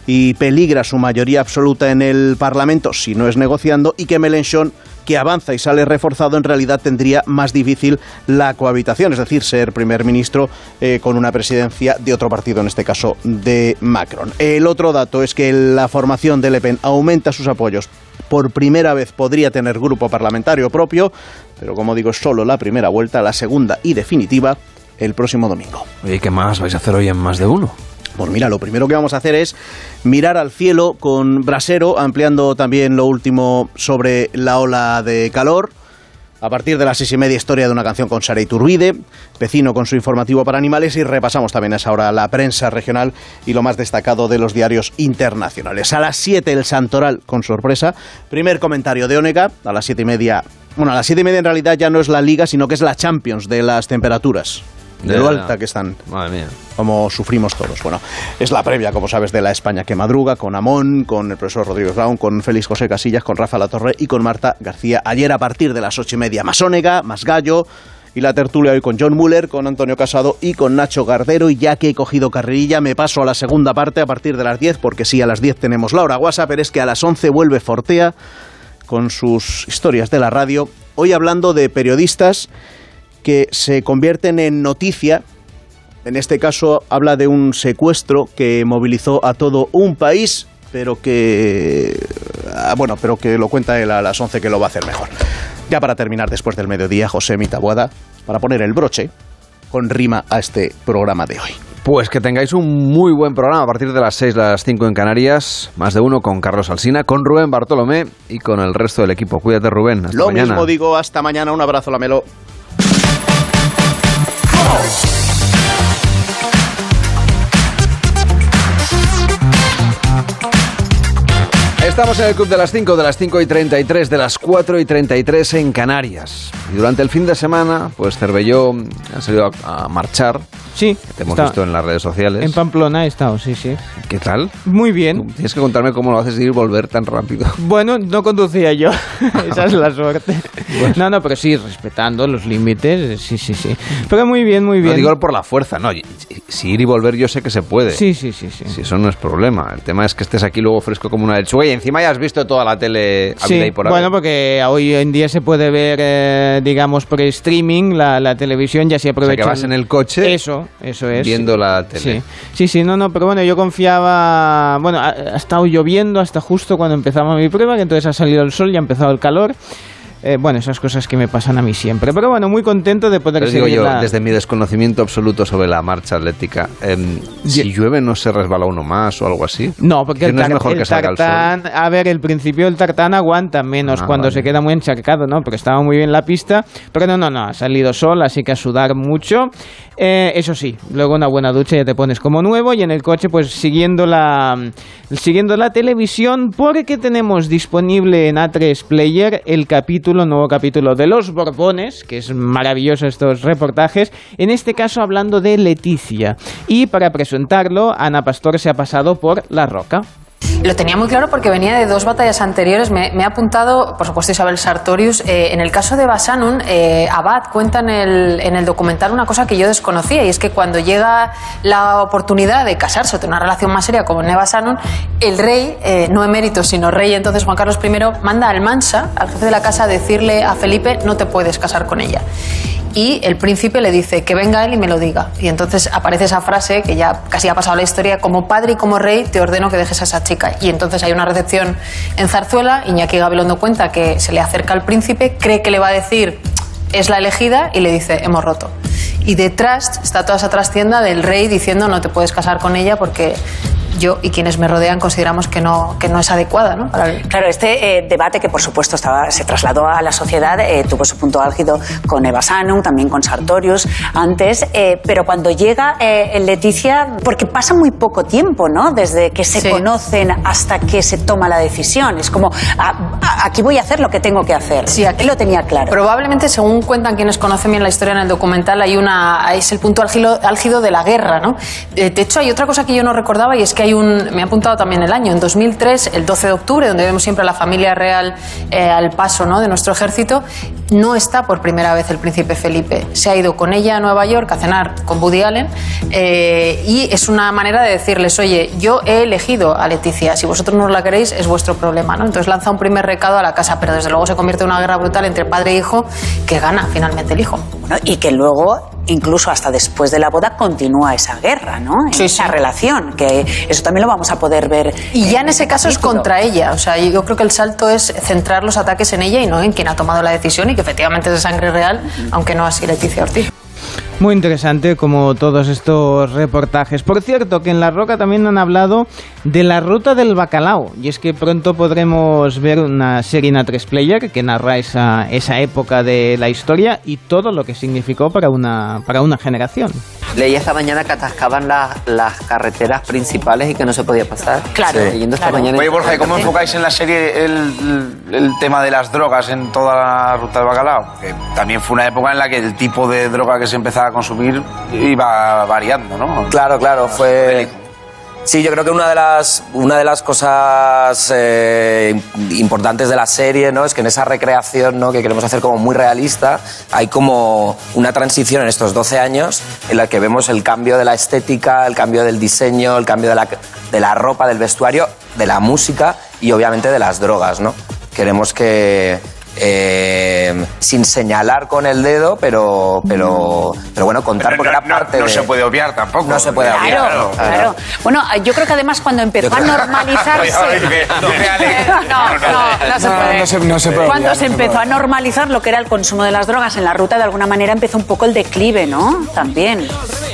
y peligra su mayoría absoluta en el Parlamento si no es negociando y que Mélenchon que avanza y sale reforzado, en realidad tendría más difícil la cohabitación, es decir, ser primer ministro eh, con una presidencia de otro partido, en este caso de Macron. El otro dato es que la formación de Le Pen aumenta sus apoyos. Por primera vez podría tener grupo parlamentario propio, pero como digo, solo la primera vuelta, la segunda y definitiva el próximo domingo. ¿Y qué más vais a hacer hoy en más de uno? Pues mira, lo primero que vamos a hacer es mirar al cielo con brasero, ampliando también lo último sobre la ola de calor. A partir de las seis y media, historia de una canción con Sara Iturbide, vecino con su informativo para animales y repasamos también a esa hora la prensa regional y lo más destacado de los diarios internacionales. A las siete, el Santoral con sorpresa. Primer comentario de Onega, a las siete y media. Bueno, a las siete y media en realidad ya no es la Liga, sino que es la Champions de las temperaturas. De lo alta que están Madre mía. como sufrimos todos. Bueno, es la previa, como sabes, de la España que madruga, con Amón, con el profesor Rodríguez Brown, con Félix José Casillas, con Rafa Latorre y con Marta García. Ayer a partir de las ocho y media, Masónega, más Gallo. Y la tertulia hoy con John Muller, con Antonio Casado y con Nacho Gardero. Y ya que he cogido carrerilla, me paso a la segunda parte a partir de las 10, porque sí, a las 10 tenemos la hora WhatsApp, pero es que a las 11 vuelve Fortea con sus historias de la radio. Hoy hablando de periodistas que se convierten en noticia en este caso habla de un secuestro que movilizó a todo un país, pero que ah, bueno, pero que lo cuenta él a las 11 que lo va a hacer mejor. Ya para terminar después del mediodía, José Mitabuada, para poner el broche con rima a este programa de hoy. Pues que tengáis un muy buen programa a partir de las 6, las 5 en Canarias. Más de uno con Carlos Alsina, con Rubén Bartolomé y con el resto del equipo. Cuídate, Rubén. Hasta Lo mañana. mismo digo, hasta mañana, un abrazo, Lamelo. Oh. Estamos en el club de las 5, de las 5 y 33, de las 4 y 33 en Canarias. Y durante el fin de semana, pues Cervelló ha salido a, a marchar. Sí. que te hemos está- visto en las redes sociales. En Pamplona he estado, sí, sí. ¿Qué tal? Muy bien. Tienes que contarme cómo lo haces ir y volver tan rápido. Bueno, no conducía yo. Esa es la suerte. No, no, pero sí, respetando los límites. Sí, sí, sí. Pero muy bien, muy No bien. digo por la fuerza, no. Si ir y volver yo sé que se puede. Sí, sí, sí, sí. Si eso no es problema. El tema es que estés aquí luego fresco como una lechuga y encima ya has visto toda la tele Sí, por bueno, porque hoy en día se puede ver, eh, digamos, por streaming la, la televisión, ya se O sea, aprovecha. que vas en el coche Eso, eso es. viendo la tele. Sí, sí, sí, no, no, pero bueno, yo confiaba, bueno, ha, ha estado lloviendo hasta justo cuando empezaba mi prueba, que entonces ha salido el sol y ha empezado el calor. Eh, bueno, esas cosas que me pasan a mí siempre. Pero bueno, muy contento de poder Pero digo seguir yo, la- desde mi desconocimiento absoluto sobre la marcha atlética, em, si llueve no se resbala uno más o algo así. No, porque Que el, no es mejor que salga el sol. tartán, a ver, el principio del tartán aguanta menos Ah, cuando vale. se queda muy encharcado, ¿no? Porque estaba muy bien la pista, pero no, no, no, ha salido sol, así que a sudar mucho. Eh, eso sí, luego una buena ducha ya te pones como nuevo y en el coche pues siguiendo la siguiendo la televisión porque tenemos disponible en A3 Player el capítulo, nuevo capítulo de Los Borbones, que es maravilloso estos reportajes, en este caso hablando de Leticia. Y para presentarlo, Ana Pastor se ha pasado por La Roca. Lo tenía muy claro porque venía de dos batallas anteriores. Me, ha apuntado, por supuesto, Isabel Sartorius. Eh, en el caso de Basanun, eh, Abad cuenta en el, en el documental una cosa que yo desconocía y es que cuando llega la oportunidad de casarse o tener una relación más seria con Eva Basanun, el rey, eh, no emérito, sino rey entonces Juan Carlos I, manda al Mansa, al jefe de la casa, a decirle a Felipe no te puedes casar con ella. Y el príncipe le dice que venga él y me lo diga. Y entonces aparece esa frase que ya casi ha pasado la historia, como padre y como rey te ordeno que dejes a esa chica. Y entonces hay una recepción en Zarzuela, Iñaki Gabilondo cuenta que se le acerca al príncipe, cree que le va a decir es la elegida y le dice hemos roto. Y detrás está toda esa trastienda del rey diciendo no te puedes casar con ella porque yo y quienes me rodean consideramos que no, que no es adecuada ¿no? para el Claro, este eh, debate que por supuesto estaba, se trasladó a la sociedad eh, tuvo su punto álgido con Eva Sanum, también con Sartorius antes, eh, pero cuando llega eh, Leticia, porque pasa muy poco tiempo, ¿no? Desde que se Sí. conocen hasta que se toma la decisión. Es como, ah, ah, aquí voy a hacer lo que tengo que hacer. Sí, aquí Él lo tenía claro. Probablemente, según cuentan quienes conocen bien la historia en el documental, hay una es el punto álgido, álgido de la guerra, ¿no? Eh, De hecho, hay otra cosa que yo no recordaba y es que hay un, me ha apuntado también el año, en 2003, el 12 de octubre, donde vemos siempre a la familia real eh, al paso, ¿no? De nuestro ejército, no está por primera vez el príncipe Felipe. Se ha ido con ella a Nueva York a cenar con Woody Allen eh, y es una manera de decirles, oye, yo he elegido a Leticia, si vosotros no la queréis es vuestro problema, ¿no? Entonces lanza un primer recado a la casa, pero desde luego se convierte en una guerra brutal entre padre e hijo que gana finalmente el hijo. Bueno, y que luego, incluso hasta después de la boda, continúa esa guerra, ¿no? esa relación, que eso también lo vamos a poder ver. Y ya en ese caso es contra ella. O sea, yo creo que el salto es centrar los ataques en ella y no en quien ha tomado la decisión y que efectivamente es de sangre real, aunque no así Leticia Ortiz. Muy interesante como todos estos reportajes. Por cierto, que en La Roca también han hablado de la ruta del bacalao. Y es que pronto podremos ver una serie en A3 Player que narra esa, esa época de la historia y todo lo que significó para una, para una generación. Leí esta mañana que atascaban las, las carreteras principales y que no se podía pasar. Claro, Leyendo esta mañana. Oye, Borja, ¿y cómo enfocáis en la serie el, el tema de las drogas en toda la ruta del bacalao? Que también fue una época en la que el tipo de droga que se empezaba a consumir iba variando, ¿no? Claro, claro, fue... Sí, yo creo que una de las, una de las cosas eh, importantes de la serie ¿no? es que en esa recreación ¿no? que queremos hacer como muy realista, hay como una transición en estos 12 años en la que vemos el cambio de la estética, el cambio del diseño, el cambio de la, de la ropa, del vestuario, de la música y obviamente de las drogas. ¿no? Queremos que, eh, sin señalar con el dedo, pero, pero, pero bueno, contar porque era parte no de... se puede obviar tampoco. No se puede obviar. Claro, claro. Bueno, yo creo que además cuando empezó a normalizarse. No, no, no se No, puede. no se- no se puede Cuando obviar, se empezó a normalizar lo que era el consumo de las drogas en la ruta, de alguna manera empezó un poco el declive, ¿no? También.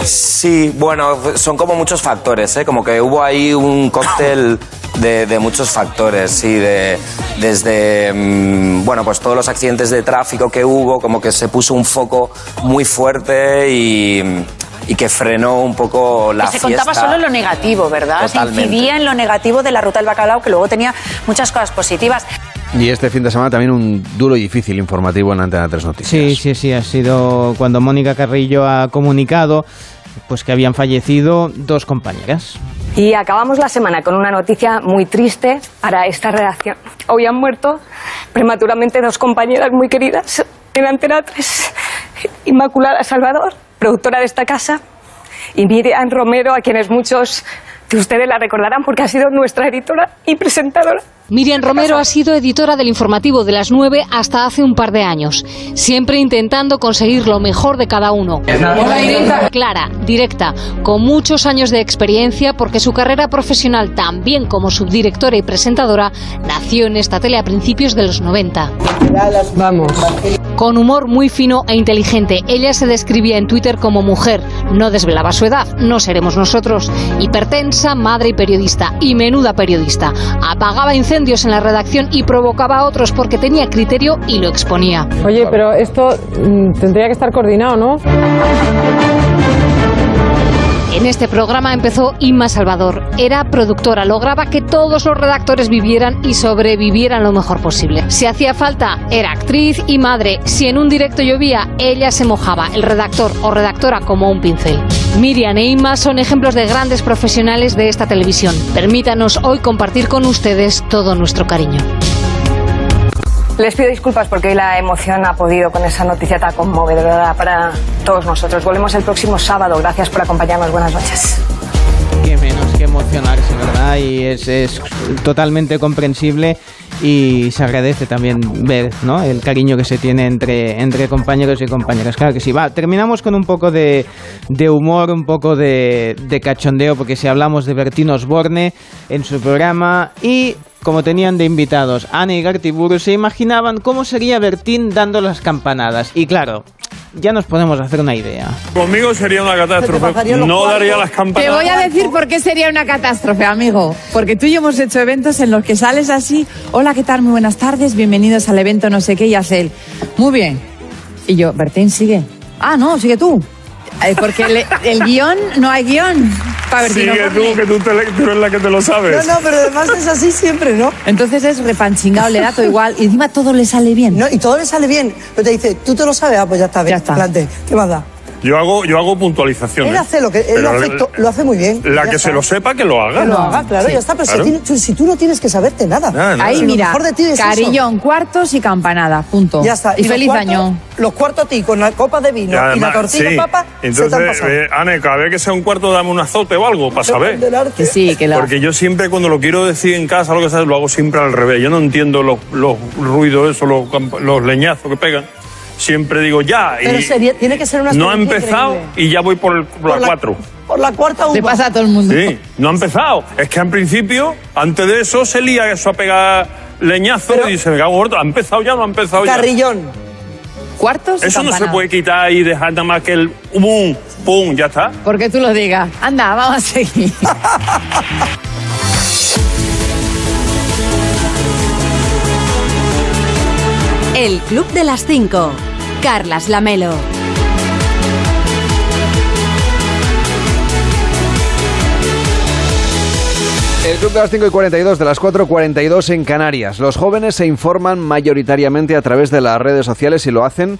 Sí, bueno, son como muchos factores, ¿eh? Como que hubo ahí un cóctel de, de muchos factores, sí, de, desde, mm, bueno, pues todos los accidentes de tráfico que hubo, como que se puso un foco muy fuerte y, y que frenó un poco la que se fiesta. contaba solo en lo negativo, ¿verdad? Totalmente. Se incidía en lo negativo de la ruta del bacalao, que luego tenía muchas cosas positivas. Y este fin de semana también un duro y difícil informativo en Antena 3 Noticias. Sí, sí, sí, ha sido cuando Mónica Carrillo ha comunicado pues que habían fallecido dos compañeras. Y acabamos la semana con una noticia muy triste para esta redacción. Hoy han muerto prematuramente dos compañeras muy queridas en Antena 3. Inmaculada Salvador, productora de esta casa, y Miriam Romero, a quienes muchos de ustedes la recordarán porque ha sido nuestra editora y presentadora. Miriam Romero ha sido editora del informativo de las 9 hasta hace un par de años, siempre intentando conseguir lo mejor de cada uno. Clara, directa, con muchos años de experiencia porque su carrera profesional, también como subdirectora y presentadora, nació en esta tele a principios de los 90. Vamos. Con humor muy fino e inteligente, ella se describía en Twitter como mujer, no desvelaba su edad, no seremos nosotros, hipertensa, madre y periodista, y menuda periodista. Apagaba incendios en la redacción y provocaba a otros porque tenía criterio y lo exponía. Oye, pero esto mm, tendría que estar coordinado, ¿no? En este programa empezó Inma Salvador. Era productora, lograba que todos los redactores vivieran y sobrevivieran lo mejor posible. Si hacía falta, era actriz y madre. Si en un directo llovía, ella se mojaba, el redactor o redactora como un pincel. Miriam e Inma son ejemplos de grandes profesionales de esta televisión. Permítanos hoy compartir con ustedes todo nuestro cariño. Les pido disculpas porque hoy la emoción ha podido con esa noticia tan conmovedora para todos nosotros. Volvemos el próximo sábado. Gracias por acompañarnos. Buenas noches. Qué menos que emocionarse, ¿verdad? Y es, es totalmente comprensible y se agradece también ver ¿no? el cariño que se tiene entre, entre compañeros y compañeras. Claro que sí. Va, terminamos con un poco de, de humor, un poco de, de cachondeo, porque si hablamos de Bertín Osborne en su programa y como tenían de invitados Ana y Gartiburu, se imaginaban cómo sería Bertín dando las campanadas. Y claro, ya nos podemos hacer una idea. Conmigo sería una catástrofe. No daría las campanas. Te voy a decir por qué sería una catástrofe, amigo. Porque tú y yo hemos hecho eventos en los que sales así, hola, ¿qué tal? Muy buenas tardes, bienvenidos al evento no sé qué, y hace él. Muy bien. Y yo, Bertín, sigue. Ah, no, sigue tú. Eh, porque el, el guion, no hay guion. Para Sigue Osborne. tú, que tú, te, tú eres la que te lo sabes. No, no, pero además es así siempre, ¿no? Entonces es repanchingado, le da todo igual y encima todo le sale bien. No, y todo le sale bien. Pero te dice, tú te lo sabes, ah, pues ya está, bien, Ya está. adelante. ¿Qué más da? Yo hago, yo hago puntualizaciones. Él hace lo que él lo hace, la- lo hace muy bien. La que está. se lo sepa, que lo haga. Que lo haga, claro, ya está. Pero si Claro. ti- tú- si, tú no tienes que saberte nada. Nada, nada. Ahí Si mira, mejor de ti es eso. carillón, cuartos y campanada, punto. Ya está. Y, los feliz cuartos- año. Los cuartos a ti con la copa de vino Y y, la tortilla sí. papa se te Entonces, eh, Ane, cada vez que sea un cuarto, dame un azote o algo para saber. Que sí, que lo Porque yo siempre, cuando lo quiero decir en casa, lo que sea, lo hago siempre al revés. Yo no entiendo los, los ruidos, esos, los, los leñazos que pegan. Siempre digo ya. Pero y sería- tiene que ser una no ha empezado increíble. y ya voy por, el- por Por la la- 4. Por la cuarta uva. Te pasa a todo el mundo. Sí, no ha empezado. Es que en principio, antes de eso, se lía eso a pegar leñazos y se me cago muerto. ¿Ha empezado ya o no ha empezado ya? Carrillón. Cuartos Eso no se puede quitar y dejar nada más que el pum, pum, ya está. Porque tú lo digas. Anda, vamos a seguir. El Club de las 5. Carlas Lamelo. El club de las 5 y 42, de las 4 y 42 en Canarias. Los jóvenes se informan mayoritariamente a través de las redes sociales y lo hacen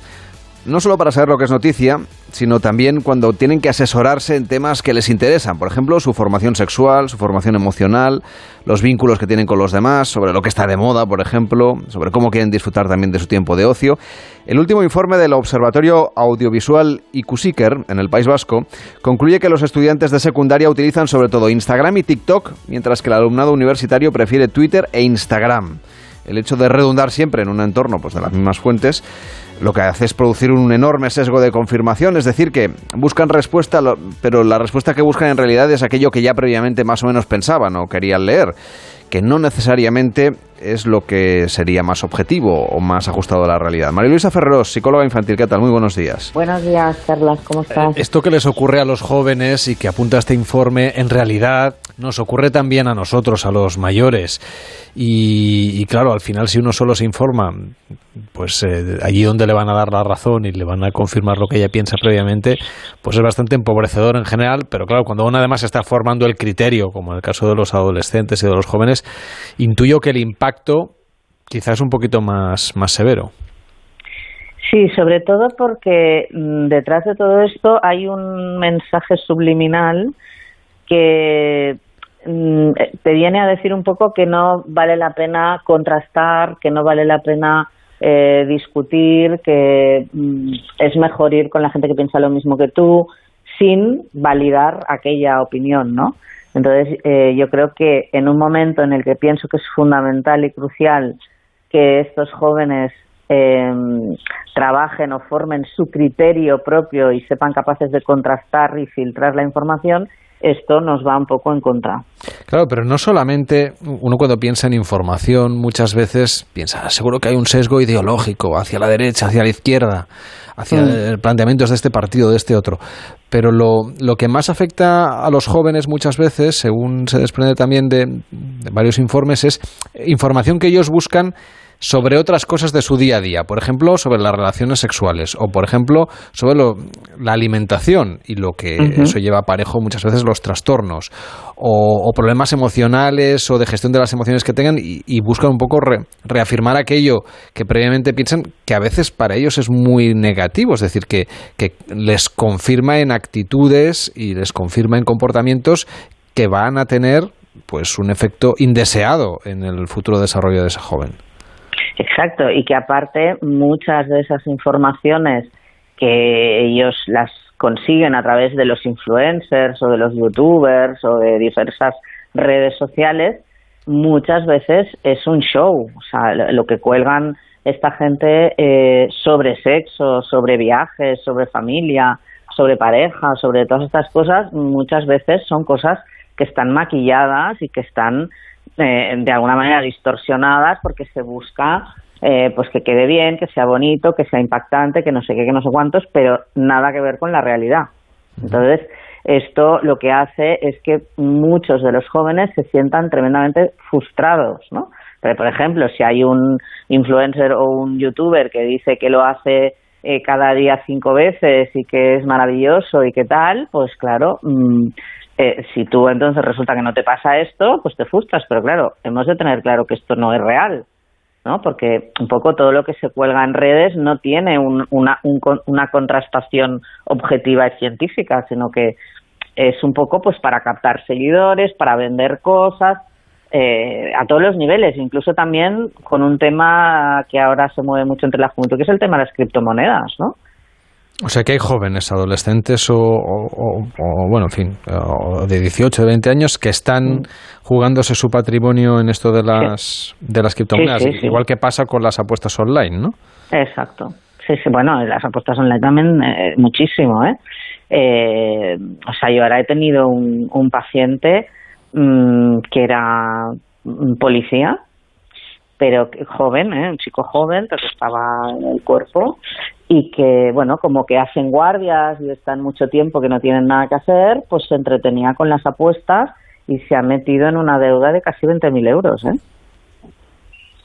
no solo para saber lo que es noticia, sino también cuando tienen que asesorarse en temas que les interesan. Por ejemplo, su formación sexual, su formación emocional, los vínculos que tienen con los demás, sobre lo que está de moda, por ejemplo, sobre cómo quieren disfrutar también de su tiempo de ocio. El último informe del Observatorio Audiovisual IQSICER en el País Vasco concluye que los estudiantes de secundaria utilizan sobre todo Instagram y TikTok, mientras que el alumnado universitario prefiere Twitter e Instagram. El hecho de redundar siempre en un entorno pues, de las mismas fuentes lo que hace es producir un enorme sesgo de confirmación, es decir, que buscan respuesta, pero la respuesta que buscan en realidad es aquello que ya previamente más o menos pensaban o querían leer, que no necesariamente es lo que sería más objetivo o más ajustado a la realidad. María Luisa Ferreros, psicóloga infantil, ¿qué tal? Muy buenos días. Buenos días, Carlas, ¿cómo estás? Esto que les ocurre a los jóvenes y que apunta este informe, en realidad nos ocurre también a nosotros, a los mayores. Y, y claro, al final si uno solo se informa, pues eh, allí donde le van a dar la razón y le van a confirmar lo que ella piensa previamente, pues es bastante empobrecedor en general. Pero claro, cuando uno además está formando el criterio, como en el caso de los adolescentes y de los jóvenes, intuyo que el impacto quizás un poquito más, más severo. Sí, sobre todo porque mm, detrás de todo esto hay un mensaje subliminal que mm, te viene a decir un poco que no vale la pena contrastar, que no vale la pena eh, discutir, que mm, es mejor ir con la gente que piensa lo mismo que tú, sin validar aquella opinión, ¿no? Entonces, eh, yo creo que en un momento en el que pienso que es fundamental y crucial que estos jóvenes eh, trabajen o formen su criterio propio y sepan capaces de contrastar y filtrar la información, esto nos va un poco en contra. Claro, pero no solamente uno cuando piensa en información muchas veces piensa, "Ah, seguro que hay un sesgo ideológico hacia la derecha, hacia la izquierda, hacia Mm. planteamientos de este partido, de este otro. Pero lo, lo que más afecta a los jóvenes muchas veces, según se desprende también de, de varios informes, es información que ellos buscan sobre otras cosas de su día a día, por ejemplo, sobre las relaciones sexuales o, por ejemplo, sobre lo- la alimentación y lo que eso lleva aparejo muchas veces los trastornos o, o problemas emocionales o de gestión de las emociones que tengan y, y buscan un poco re- reafirmar aquello que previamente piensan que a veces para ellos es muy negativo, es decir, que, que les confirma en actitudes y les confirma en comportamientos que van a tener pues un efecto indeseado en el futuro desarrollo de ese joven. Exacto, y que aparte muchas de esas informaciones que ellos las consiguen a través de los influencers o de los youtubers o de diversas redes sociales, muchas veces es un show, o sea, lo que cuelgan esta gente eh, sobre sexo, sobre viajes, sobre familia, sobre pareja, sobre todas estas cosas, muchas veces son cosas que están maquilladas y que están eh, de alguna manera distorsionadas porque se busca eh, pues que quede bien, que sea bonito, que sea impactante, que no sé qué, que no sé cuántos, pero nada que ver con la realidad. Entonces, esto lo que hace es que muchos de los jóvenes se sientan tremendamente frustrados, ¿no? Pero, por ejemplo, si hay un influencer o un youtuber que dice que lo hace eh, cada día cinco veces y que es maravilloso y que tal, pues claro, mm, eh, si tú entonces resulta que no te pasa esto, pues te frustras. Pero claro, hemos de tener claro que esto no es real, ¿no? Porque un poco todo lo que se cuelga en redes no tiene un- una, un una contrastación objetiva y científica, sino que es un poco pues para captar seguidores, para vender cosas, eh, a todos los niveles, incluso también con un tema que ahora se mueve mucho entre la juventud, que es el tema de las criptomonedas, ¿no? O sea que hay jóvenes, adolescentes o, o- o- o, bueno, en fin, de 18, de 20 años que están jugándose su patrimonio en esto de las, de las criptomonedas, Sí, sí, sí. igual que pasa con las apuestas online, ¿no? Exacto. Sí, sí, bueno, las apuestas online también eh, muchísimo, ¿eh? Eh, O sea, yo ahora he tenido un, un paciente mm, que era mm, policía, pero joven, ¿eh? un chico joven, pero que estaba en el cuerpo y que, bueno, como que hacen guardias y están mucho tiempo que no tienen nada que hacer, pues se entretenía con las apuestas y se ha metido en una deuda de casi 20.000 euros, ¿eh?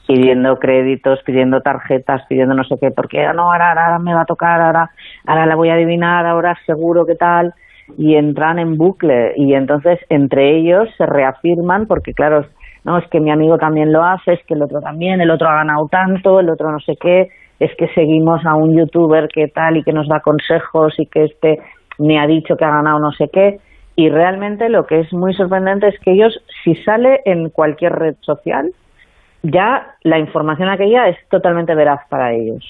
pidiendo créditos, pidiendo tarjetas, pidiendo no sé qué, porque ah, no, ahora, ahora me va a tocar, ahora, ahora la voy a adivinar, ahora seguro que tal, y entran en bucle, y entonces entre ellos se reafirman, porque claro, no, es que mi amigo también lo hace, es que el otro también, el otro ha ganado tanto, el otro no sé qué, es que seguimos a un youtuber que tal y que nos da consejos y que este me ha dicho que ha ganado no sé qué, y realmente lo que es muy sorprendente es que ellos, si sale en cualquier red social, ya la información aquella es totalmente veraz para ellos.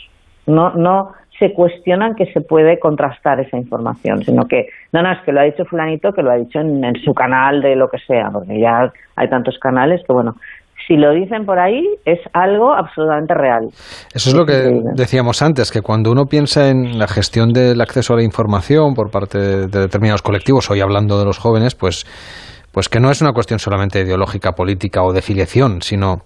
No, no se cuestionan que se puede contrastar esa información, sino que, no, no, es que lo ha dicho fulanito, que lo ha dicho en, en su canal de lo que sea, porque ya hay tantos canales que, bueno, si lo dicen por ahí es algo absolutamente real. Eso es lo que decíamos antes, que cuando uno piensa en la gestión del acceso a la información por parte de, de determinados colectivos, hoy hablando de los jóvenes, pues pues que no es una cuestión solamente ideológica, política o de filiación, sino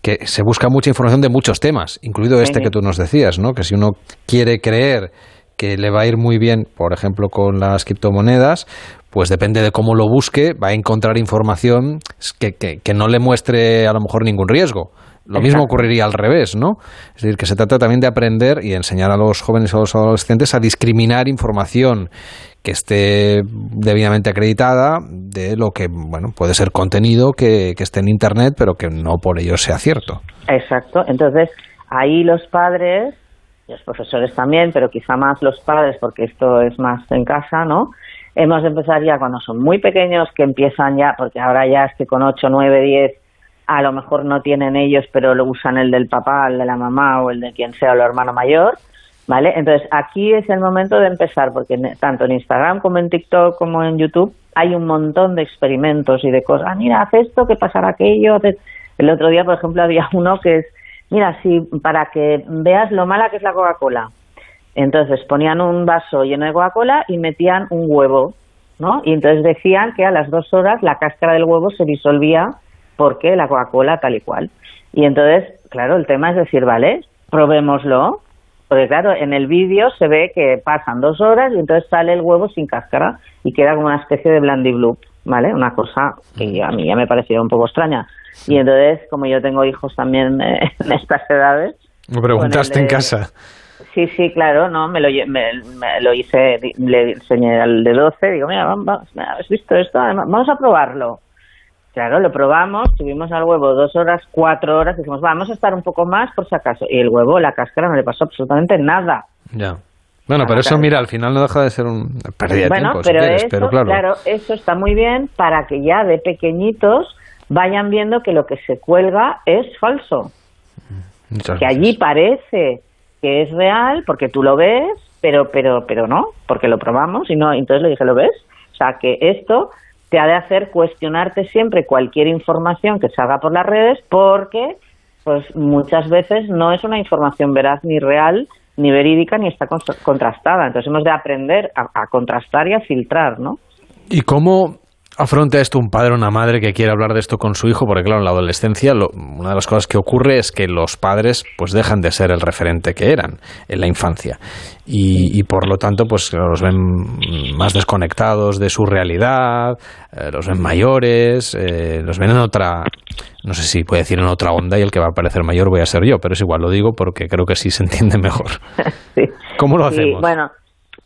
que se busca mucha información de muchos temas, incluido este que tú nos decías, ¿no? Que si uno quiere creer que le va a ir muy bien, por ejemplo, con las criptomonedas, pues depende de cómo lo busque, va a encontrar información que, que- que no le muestre a lo mejor ningún riesgo. Lo mismo ocurriría al revés, ¿no? Es decir, que se trata también de aprender y enseñar a los jóvenes y a los adolescentes a discriminar información que esté debidamente acreditada de lo que, bueno, puede ser contenido que, que esté en Internet, pero que no por ello sea cierto. Exacto. Entonces, ahí los padres, los profesores también, pero quizá más los padres, porque esto es más en casa, ¿no? Hemos de empezar ya cuando son muy pequeños, que empiezan ya, porque ahora ya es que con 8, 9, 10, a lo mejor no tienen ellos, pero lo usan el del papá, el de la mamá o el de quien sea, o el hermano mayor, ¿vale? Entonces, aquí es el momento de empezar, porque tanto en Instagram como en TikTok como en YouTube hay un montón de experimentos y de cosas. Ah, mira, haz esto, que pasará aquello. El otro día, por ejemplo, había uno que es, mira, si para que veas lo mala que es la Coca-Cola. Entonces ponían un vaso lleno de Coca-Cola y metían un huevo, ¿no? Y entonces decían que a las dos horas la cáscara del huevo se disolvía porque la Coca-Cola tal y cual. Y entonces, claro, el tema es decir, vale, probémoslo, porque claro, en el vídeo se ve que pasan dos horas y entonces sale el huevo sin cáscara y queda como una especie de blandibloop, ¿vale? Una cosa que a mí ya me pareció un poco extraña. Y entonces, como yo tengo hijos también eh, en estas edades, Me preguntaste en casa. Sí, sí, claro, no, me lo, me, me lo hice, le enseñé al de 12, digo, mira, vamos, ¿has visto esto? Además, Vamos a probarlo. Claro, lo probamos, subimos al huevo dos horas, cuatro horas, dijimos, vamos a estar un poco más por si acaso. Y el huevo, la cáscara, no le pasó absolutamente nada. Ya. Bueno, pero eso, mira, al final no deja de ser un pérdida de bueno, si pero, quieres, eso, pero claro. eso está muy bien para que ya de pequeñitos vayan viendo que lo que se cuelga es falso. Muchas que allí parece que es real porque tú lo ves, pero pero pero no, porque lo probamos y no, entonces le dije, ¿lo ves? O sea, que esto te ha de hacer cuestionarte siempre cualquier información que salga por las redes porque pues muchas veces no es una información veraz ni real ni verídica ni está contrastada. Entonces hemos de aprender a, a contrastar y a filtrar, ¿no? ¿Y cómo afronta esto un padre o una madre que quiere hablar de esto con su hijo? Porque claro, en la adolescencia lo- una de las cosas que ocurre es que los padres pues dejan de ser el referente que eran en la infancia y, y por lo tanto pues los ven más desconectados de su realidad, eh, los ven mayores, eh, los ven en otra, no sé si puede decir en otra onda y el que va a parecer mayor voy a ser yo, pero es igual, lo digo porque creo que sí se entiende mejor. ¿Cómo lo Sí, hacemos? bueno,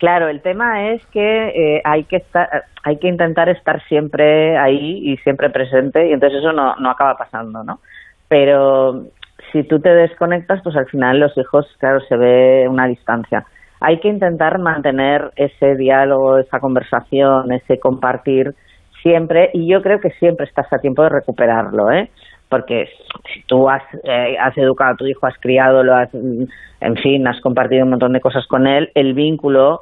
claro, el tema es que eh, hay que estar, hay que intentar estar siempre ahí y siempre presente y entonces eso no, no acaba pasando, ¿no? Pero si tú te desconectas, pues al final los hijos, claro, se ve una distancia. Hay que intentar mantener ese diálogo, esa conversación, ese compartir siempre y yo creo que siempre estás a tiempo de recuperarlo, ¿eh? Porque si tú has, eh, has educado a tu hijo, has criado, lo has, mm, en fin, has compartido un montón de cosas con él, el vínculo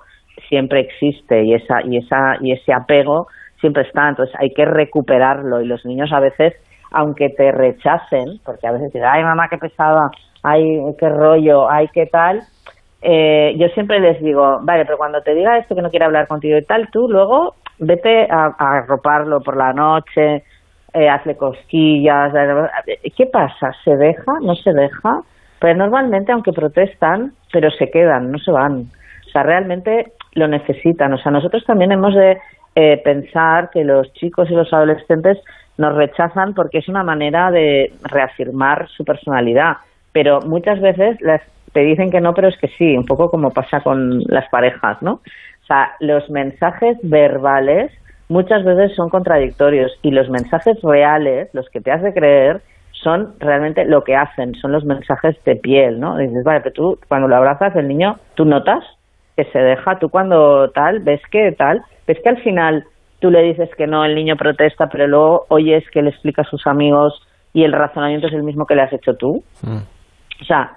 siempre existe y esa y esa y ese apego siempre está, entonces hay que recuperarlo y los niños a veces aunque te rechacen, porque a veces dicen, ay mamá qué pesada, ay qué rollo, ay qué tal, eh, yo siempre les digo, vale, pero cuando te diga esto que no quiere hablar contigo y tal, tú luego vete a, arroparlo por la noche, eh, hazle cosquillas. eh, ¿Qué pasa? ¿Se deja? ¿No se deja? Pero normalmente, aunque protestan, pero se quedan, no se van. O sea, realmente lo necesitan. O sea, nosotros también hemos de eh, pensar que los chicos y los adolescentes nos rechazan porque es una manera de reafirmar su personalidad. Pero muchas veces las, te dicen que no, pero es que sí, un poco como pasa con las parejas, ¿no? O sea, los mensajes verbales muchas veces son contradictorios y los mensajes reales, los que te has creer, son realmente lo que hacen, son los mensajes de piel, ¿no? Dices, vale, pero tú cuando lo abrazas, el niño, tú notas que se deja, tú cuando tal, ves que tal, ves que al final tú le dices que no, el niño protesta, pero luego oyes que le explica a sus amigos y el razonamiento es el mismo que le has hecho tú. O sea,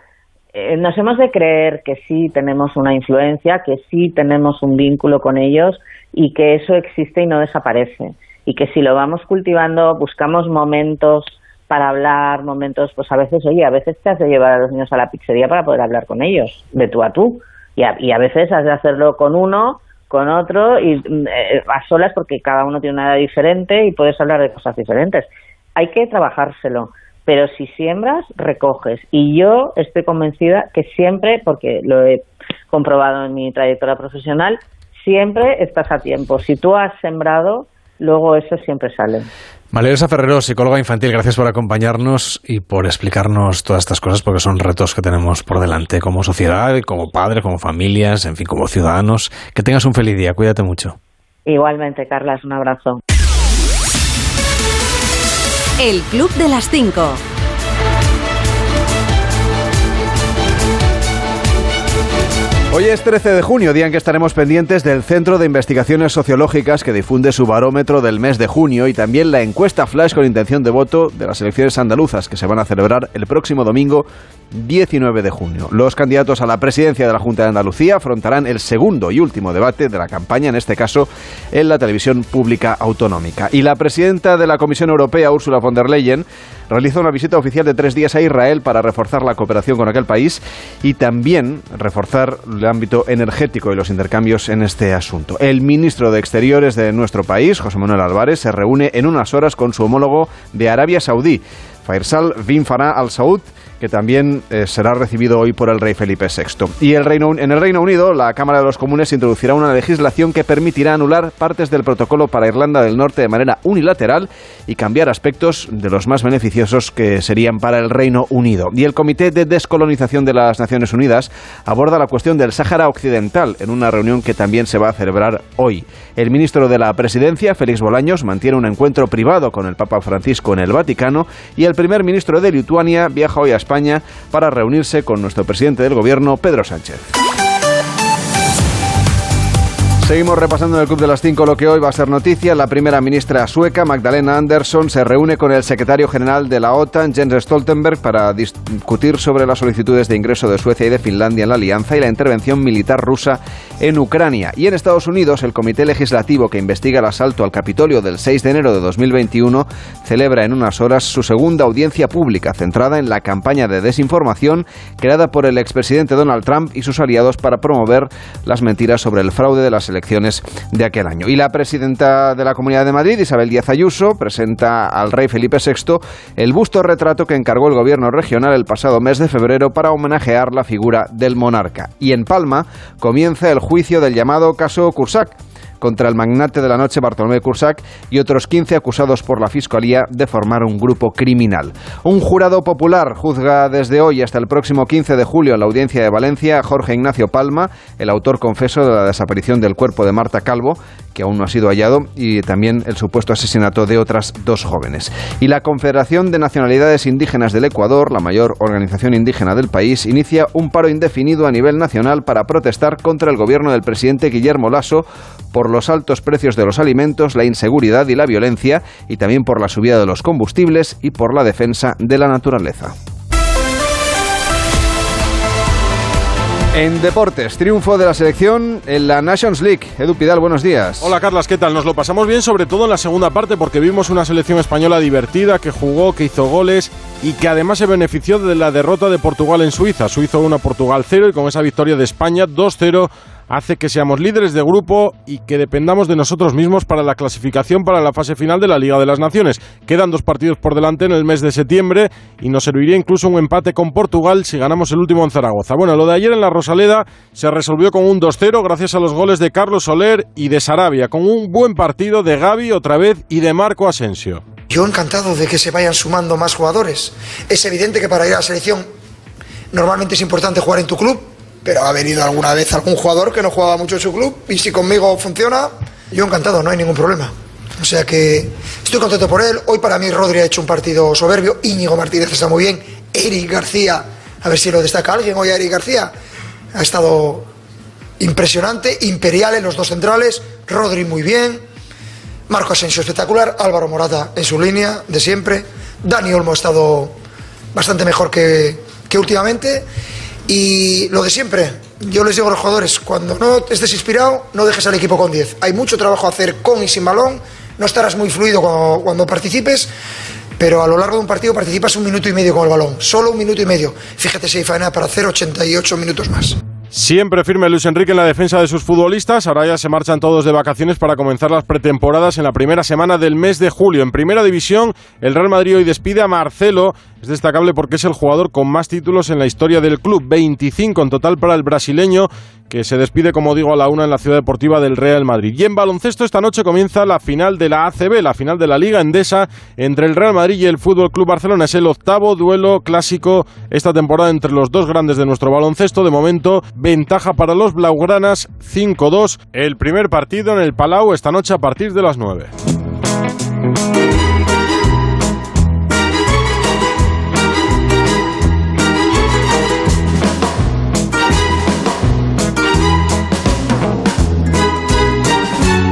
eh, nos hemos de creer que sí tenemos una influencia, que sí tenemos un vínculo con ellos y que eso existe y no desaparece. Y que si lo vamos cultivando, buscamos momentos para hablar, momentos, pues a veces, oye, a veces te has de llevar a los niños a la pizzería para poder hablar con ellos, de tú a tú. Y a, y a veces has de hacerlo con uno, con otro y mm, eh, a solas porque cada uno tiene una edad diferente y puedes hablar de cosas diferentes. Hay que trabajárselo pero si siembras, recoges. Y yo estoy convencida que siempre, porque lo he comprobado en mi trayectoria profesional, siempre estás a tiempo. Si tú has sembrado, luego eso siempre sale. María Ferrero, psicóloga infantil, gracias por acompañarnos y por explicarnos todas estas cosas, porque son retos que tenemos por delante como sociedad, como padres, como familias, en fin, como ciudadanos. Que tengas un feliz día, cuídate mucho. Igualmente, Carlas, un abrazo. El Club de las Cinco. Hoy es 13 de junio, día en que estaremos pendientes del Centro de Investigaciones Sociológicas que difunde su barómetro del mes de junio y también la encuesta flash con intención de voto de las elecciones andaluzas que se van a celebrar el próximo domingo 19 de junio. Los candidatos a la presidencia de la Junta de Andalucía afrontarán el segundo y último debate de la campaña, en este caso en la televisión pública autonómica. Y la presidenta de la Comisión Europea, Ursula von der Leyen, realizó una visita oficial de tres días a Israel para reforzar la cooperación con aquel país y también reforzar el ámbito energético y los intercambios en este asunto. El ministro de Exteriores de nuestro país, José Manuel Álvarez, se reúne en unas horas con su homólogo de Arabia Saudí, Faisal bin Farah Al Saud, que también eh, será recibido hoy por el rey Felipe VI. Y el Reino, en el Reino Unido, la Cámara de los Comunes introducirá una legislación que permitirá anular partes del protocolo para Irlanda del Norte de manera unilateral y cambiar aspectos de los más beneficiosos que serían para el Reino Unido. Y el Comité de Descolonización de las Naciones Unidas aborda la cuestión del Sáhara Occidental en una reunión que también se va a celebrar hoy. El ministro de la Presidencia, Félix Bolaños, mantiene un encuentro privado con el Papa Francisco en el Vaticano y el primer ministro de Lituania viaja hoy a España para reunirse con nuestro presidente del gobierno, Pedro Sánchez. Seguimos repasando en el Club de las Cinco lo que hoy va a ser noticia. La primera ministra sueca, Magdalena Andersson, se reúne con el secretario general de la OTAN, Jens Stoltenberg, para discutir sobre las solicitudes de ingreso de Suecia y de Finlandia en la alianza y la intervención militar rusa en Ucrania. Y en Estados Unidos, el Comité Legislativo que investiga el asalto al Capitolio del 6 de enero de 2021 celebra en unas horas su segunda audiencia pública centrada en la campaña de desinformación creada por el expresidente Donald Trump y sus aliados para promover las mentiras sobre el fraude de las elecciones de aquel año. Y la presidenta de la Comunidad de Madrid, Isabel Díaz Ayuso, presenta al rey Felipe VI el busto retrato que encargó el gobierno regional el pasado mes de febrero para homenajear la figura del monarca. Y en Palma comienza el juicio del llamado caso Cursac contra el magnate de la noche Bartolomé Cursac y otros 15 acusados por la Fiscalía de formar un grupo criminal. Un jurado popular juzga desde hoy hasta el próximo 15 de julio en la audiencia de Valencia a Jorge Ignacio Palma, el autor confeso de la desaparición del cuerpo de Marta Calvo, que aún no ha sido hallado, y también el supuesto asesinato de otras dos jóvenes. Y la Confederación de Nacionalidades Indígenas del Ecuador, la mayor organización indígena del país, inicia un paro indefinido a nivel nacional para protestar contra el gobierno del presidente Guillermo Lasso por los altos precios de los alimentos, la inseguridad y la violencia, y también por la subida de los combustibles y por la defensa de la naturaleza. En deportes, triunfo de la selección en la Nations League. Edu Pidal, buenos días. Hola Carlas, ¿qué tal? Nos lo pasamos bien, sobre todo en la segunda parte, porque vimos una selección española divertida, que jugó, que hizo goles y que además se benefició de la derrota de Portugal en Suiza. Suiza 1, Portugal 0 y con esa victoria de España 2-0 hace que seamos líderes de grupo y que dependamos de nosotros mismos para la clasificación para la fase final de la Liga de las Naciones. Quedan dos partidos por delante en el mes de septiembre y nos serviría incluso un empate con Portugal si ganamos el último en Zaragoza. Bueno, lo de ayer en la Rosaleda se resolvió con un 2-0 gracias a los goles de Carlos Soler y de Sarabia, con un buen partido de Gaby otra vez y de Marco Asensio. Yo encantado de que se vayan sumando más jugadores. Es evidente que para ir a la selección normalmente es importante jugar en tu club, pero ha venido alguna vez algún jugador que no jugaba mucho en su club y si conmigo funciona, yo encantado, no hay ningún problema. O sea que estoy contento por él. Hoy para mí Rodri ha hecho un partido soberbio. Íñigo Martínez está muy bien. Eric García, a ver si lo destaca alguien hoy a Eric García. Ha estado impresionante, imperial en los dos centrales. Rodri muy bien. Marco Asensio espectacular. Álvaro Morata en su línea de siempre. Dani Olmo ha estado bastante mejor que, que últimamente. Y lo de siempre, yo les digo a los jugadores, cuando no estés inspirado, no dejes al equipo con 10. Hay mucho trabajo a hacer con y sin balón, no estarás muy fluido cuando, participes, pero a lo largo de un partido participas un minuto y medio con el balón, solo un minuto y medio. Fíjate si faena para hacer 88 minutos más. Siempre firme Luis Enrique en la defensa de sus futbolistas. Ahora ya se marchan todos de vacaciones para comenzar las pretemporadas en la primera semana del mes de julio. En primera división, el Real Madrid hoy despide a Marcelo. Es destacable porque es el jugador con más títulos en la historia del club, 25 en total para el brasileño, que se despide, como digo, a la una en la ciudad deportiva del Real Madrid. Y en baloncesto esta noche comienza la final de la ACB, la final de la Liga Endesa entre el Real Madrid y el Fútbol Club Barcelona. Es el octavo duelo clásico esta temporada entre los dos grandes de nuestro baloncesto. De momento, ventaja para los blaugranas 5-2. El primer partido en el Palau esta noche a partir de las 9.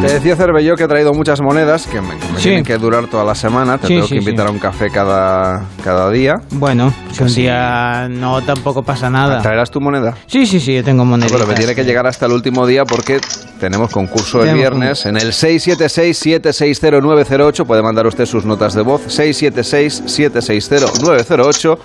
Te decía Cervelló que he traído muchas monedas que me, que Sí. tienen que durar toda la semana. Te Sí, tengo sí, que invitar a un café cada, cada día. Bueno, si un día no tampoco pasa nada. ¿Traerás tu moneda? Sí, sí, sí, yo tengo monedas. Bueno, me tiene que llegar hasta el último día porque tenemos concurso el viernes en el 676-760-908. Puede mandar usted sus notas de voz. 676-760-908.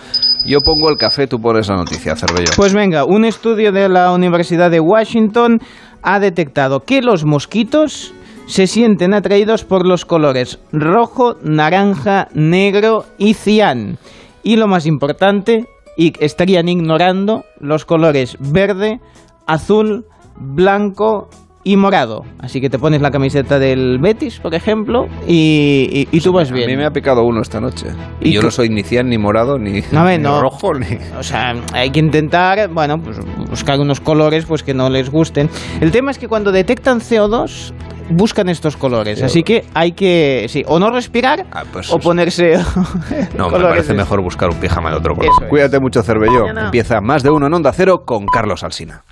Yo pongo el café, tú pones la noticia, Cervello. Pues venga, un estudio de la Universidad de Washington ha detectado que los mosquitos se sienten atraídos por los colores rojo, naranja, negro y cian. Y lo más importante, estarían ignorando los colores verde, azul, blanco y morado. Así que te pones la camiseta del Betis, por ejemplo, y, y- y tú vas A bien. mí me ha picado uno esta noche. Y, ¿Y yo no soy ni cian, ni morado, ni, No, a ver, ni no. rojo, ni... O sea, hay que intentar, bueno, pues buscar unos colores pues que no les gusten. El tema es que cuando detectan CO2 buscan estos colores, así que hay que sí, o no respirar pues o ponerse No, me parece mejor buscar un pijama de otro color. Eso es. Cuídate mucho, Cervello. Mañana. Empieza más de uno en Onda Cero con Carlos Alsina.